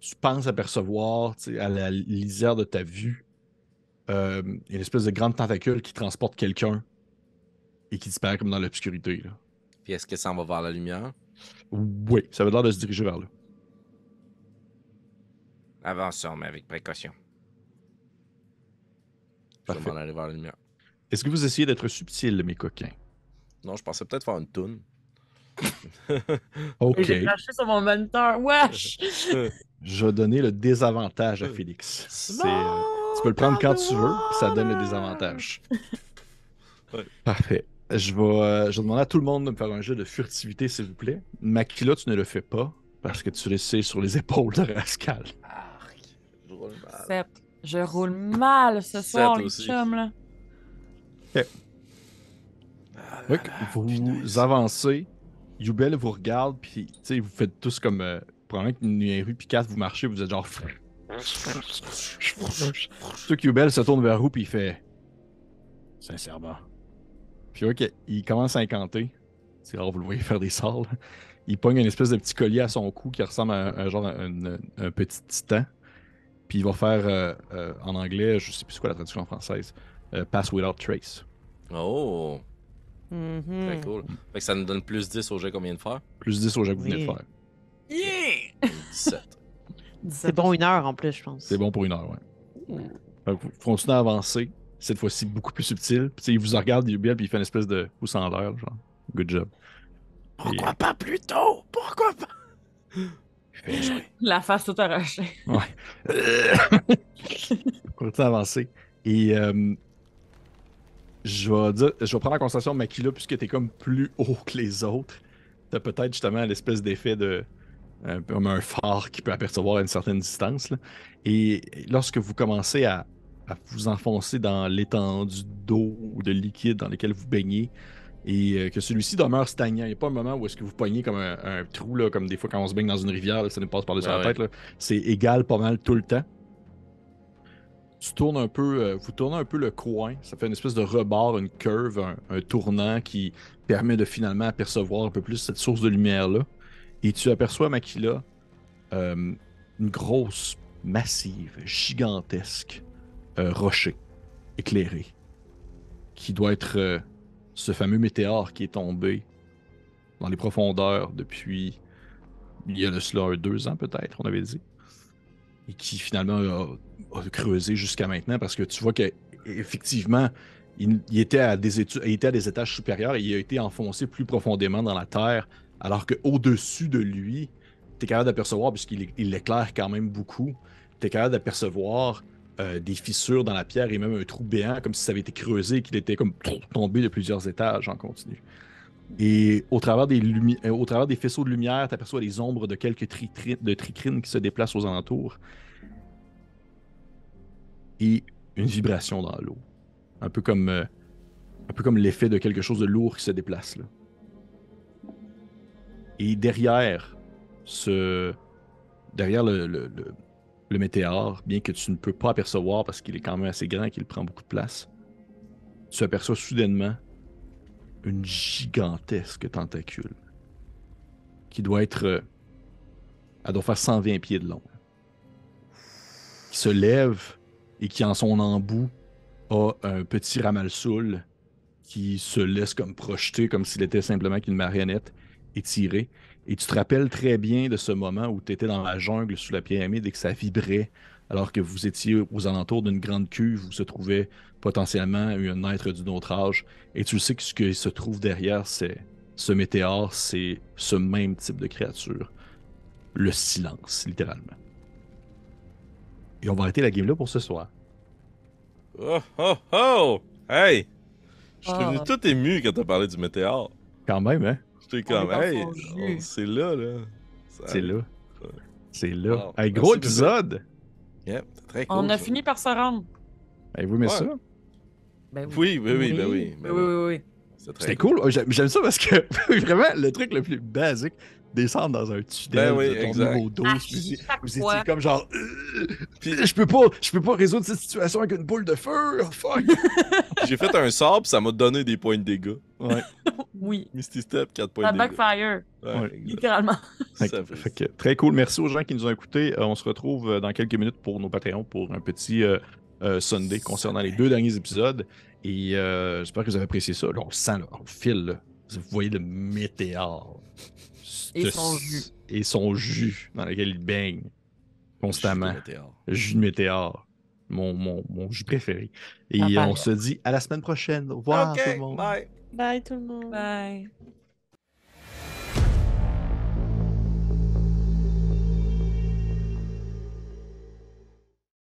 tu penses apercevoir, à la lisière de ta vue, euh, une espèce de grande tentacule qui transporte quelqu'un et qui disparaît comme dans l'obscurité. Puis est-ce que ça en va vers la lumière? Oui, ça veut l'air de se diriger vers là. Avançons, mais avec précaution. Je vais m'en aller vers la lumière. Est-ce que vous essayez d'être subtil, mes coquins? Non, je pensais peut-être faire une toune. [LAUGHS] Ok. J'ai craché sur mon moniteur. Wesh! [LAUGHS] Je vais donner le désavantage à Félix. C'est, euh, tu peux le prendre quand tu veux, puis ça donne le désavantage. Ouais. Parfait. Je vais, euh, je vais demander à tout le monde de me faire un jeu de furtivité, s'il vous plaît. Makila, tu ne le fais pas parce que tu laisses sur les [LAUGHS] épaules de Rascal. Arc. Je roule mal. Sept. Je roule mal ce Sept soir, les chums, là. Ah là, vous avancez. Yubel vous regarde, puis tu sais, vous faites tous comme. Euh, probablement une rue, puis quatre, vous marchez, vous êtes genre. [LAUGHS] Surtout que Yubel se tourne vers vous, puis il fait. Sincèrement. Puis ok, il commence à incanter. C'est rare, vous le voyez faire des sorts. là. Il pogne une espèce de petit collier à son cou qui ressemble à un, un genre un, un- un petit titan. Puis il va faire euh, euh, en anglais, je sais plus c'est quoi la traduction en française, euh, Pass Without Trace. Oh, Mhm. très cool. Fait que ça nous donne plus 10 au jet qu'on vient de faire. Plus 10 au jeu que vous venez de Oui. faire. Yeah! [LAUGHS] 17. C'est bon une heure en plus, je pense. C'est bon pour une heure, ouais. Donc, vous continuez à avancer, cette fois-ci beaucoup plus subtil. Puis, tu sais, il vous regarde, il est bien, puis il fait une espèce de pouce en l'air, genre. Good job. Pourquoi pas plus tôt? Pourquoi pas? [LAUGHS] La face toute arrachée. [LAUGHS] Continue à avancer. Et euh, je vais dire, je vais prendre en considération Makila, puisque t'es comme plus haut que les autres. T'as peut-être justement l'espèce d'effet de. Comme un phare qui peut apercevoir à une certaine distance. là. Et lorsque vous commencez à, à vous enfoncer dans l'étendue d'eau ou de liquide dans lequel vous baignez, et euh, que celui-ci demeure stagnant, il n'y a pas un moment où est-ce que vous poignez comme un, un trou, là, comme des fois quand on se baigne dans une rivière, là, ça nous passe par-dessus Ouais, la tête. C'est égal pas mal tout le temps tu tournes un peu, euh, vous tournez un peu le coin, ça fait une espèce de rebord, une curve, un, tournant qui permet de finalement apercevoir un peu plus cette source de lumière-là. Et tu aperçois, Makila, euh, une grosse, massive, gigantesque euh, rocher éclairé, qui doit être euh, ce fameux météore qui est tombé dans les profondeurs depuis, il y a de cela deux ans peut-être, on avait dit. et qui finalement a, creusé jusqu'à maintenant parce que tu vois que effectivement il, il était à des études, était à des étages supérieurs et il a été enfoncé plus profondément dans la terre alors qu'au-dessus de lui, tu es capable d'apercevoir, puisqu'il il éclaire quand même beaucoup, tu es capable d'apercevoir euh, des fissures dans la pierre et même un trou béant, comme si ça avait été creusé et qu'il était comme tombé de plusieurs étages en continu. Et au travers des, euh, faisceaux de lumière, tu aperçois les ombres de quelques tricrines qui se déplacent aux alentours. Et une vibration dans l'eau. Un peu comme, euh, comme l'effet de quelque chose de lourd qui se déplace. Là. Et derrière ce. Derrière le, le, le- le météore, bien que tu ne peux pas apercevoir parce qu'il est quand même assez grand et qu'il prend beaucoup de place, tu aperçois soudainement une gigantesque tentacule qui doit être. euh, elle doit faire 120 pieds de long. Qui se lève et qui, en son embout, a un petit ramalsoul qui se laisse comme projeter, comme s'il était simplement qu'une marionnette étirée. Et tu te rappelles très bien de ce moment où tu étais dans la jungle sous la pyramide et que ça vibrait alors que vous étiez aux alentours d'une grande cuve où se trouvait potentiellement un être d'un autre âge. Et tu sais que ce qui se trouve derrière c'est ce météore, c'est ce même type de créature. Le silence, littéralement. Et on va arrêter la game là pour ce soir. Oh, oh, oh! Hey! Je suis devenu Ah. tout ému quand t'as parlé du météore. Quand même, hein? J'étais comme, hey, c'est là, là. C'est là. C'est là. Hey, gros épisode! Yep, c'est très cool. On a ça. fini par se rendre. Avez-vous aimé Ouais. ça? Ben Oui, oui, oui, ben oui. Oui, ben oui, oui, oui. C'est très C'était cool. J'aime ça parce que [LAUGHS] vraiment, le truc le plus basique, descendre dans un tunnel Ben oui, de ton exact. niveau 12, À puis chaque vous étiez comme genre, Euh, puis je peux pas, je peux pas résoudre cette situation avec une boule de feu. Oh, fuck. [LAUGHS] J'ai fait un sort, puis ça m'a donné des points de dégâts. ouais. [LAUGHS] Oui. Misty Step, 4 points La de dégâts. backfire, Ouais, Ouais. exact. littéralement. Fait, Ça que- fait- fait que très cool. Merci aux gens qui nous ont écoutés. Euh, on se retrouve euh, dans quelques minutes pour nos Patreons pour un petit euh, euh, Sunday concernant les deux derniers épisodes. Et euh, j'espère que vous avez apprécié ça. Là, on le sent, là, on le file. là. Vous voyez le météore. Et son jus. Et son jus dans lequel il baigne constamment. Jus de météore. Le jus de météore. Mon, mon, mon jus préféré. Et Ah, on se dit à la semaine prochaine. Au revoir tout le monde. bye. Bye tout le monde. Bye.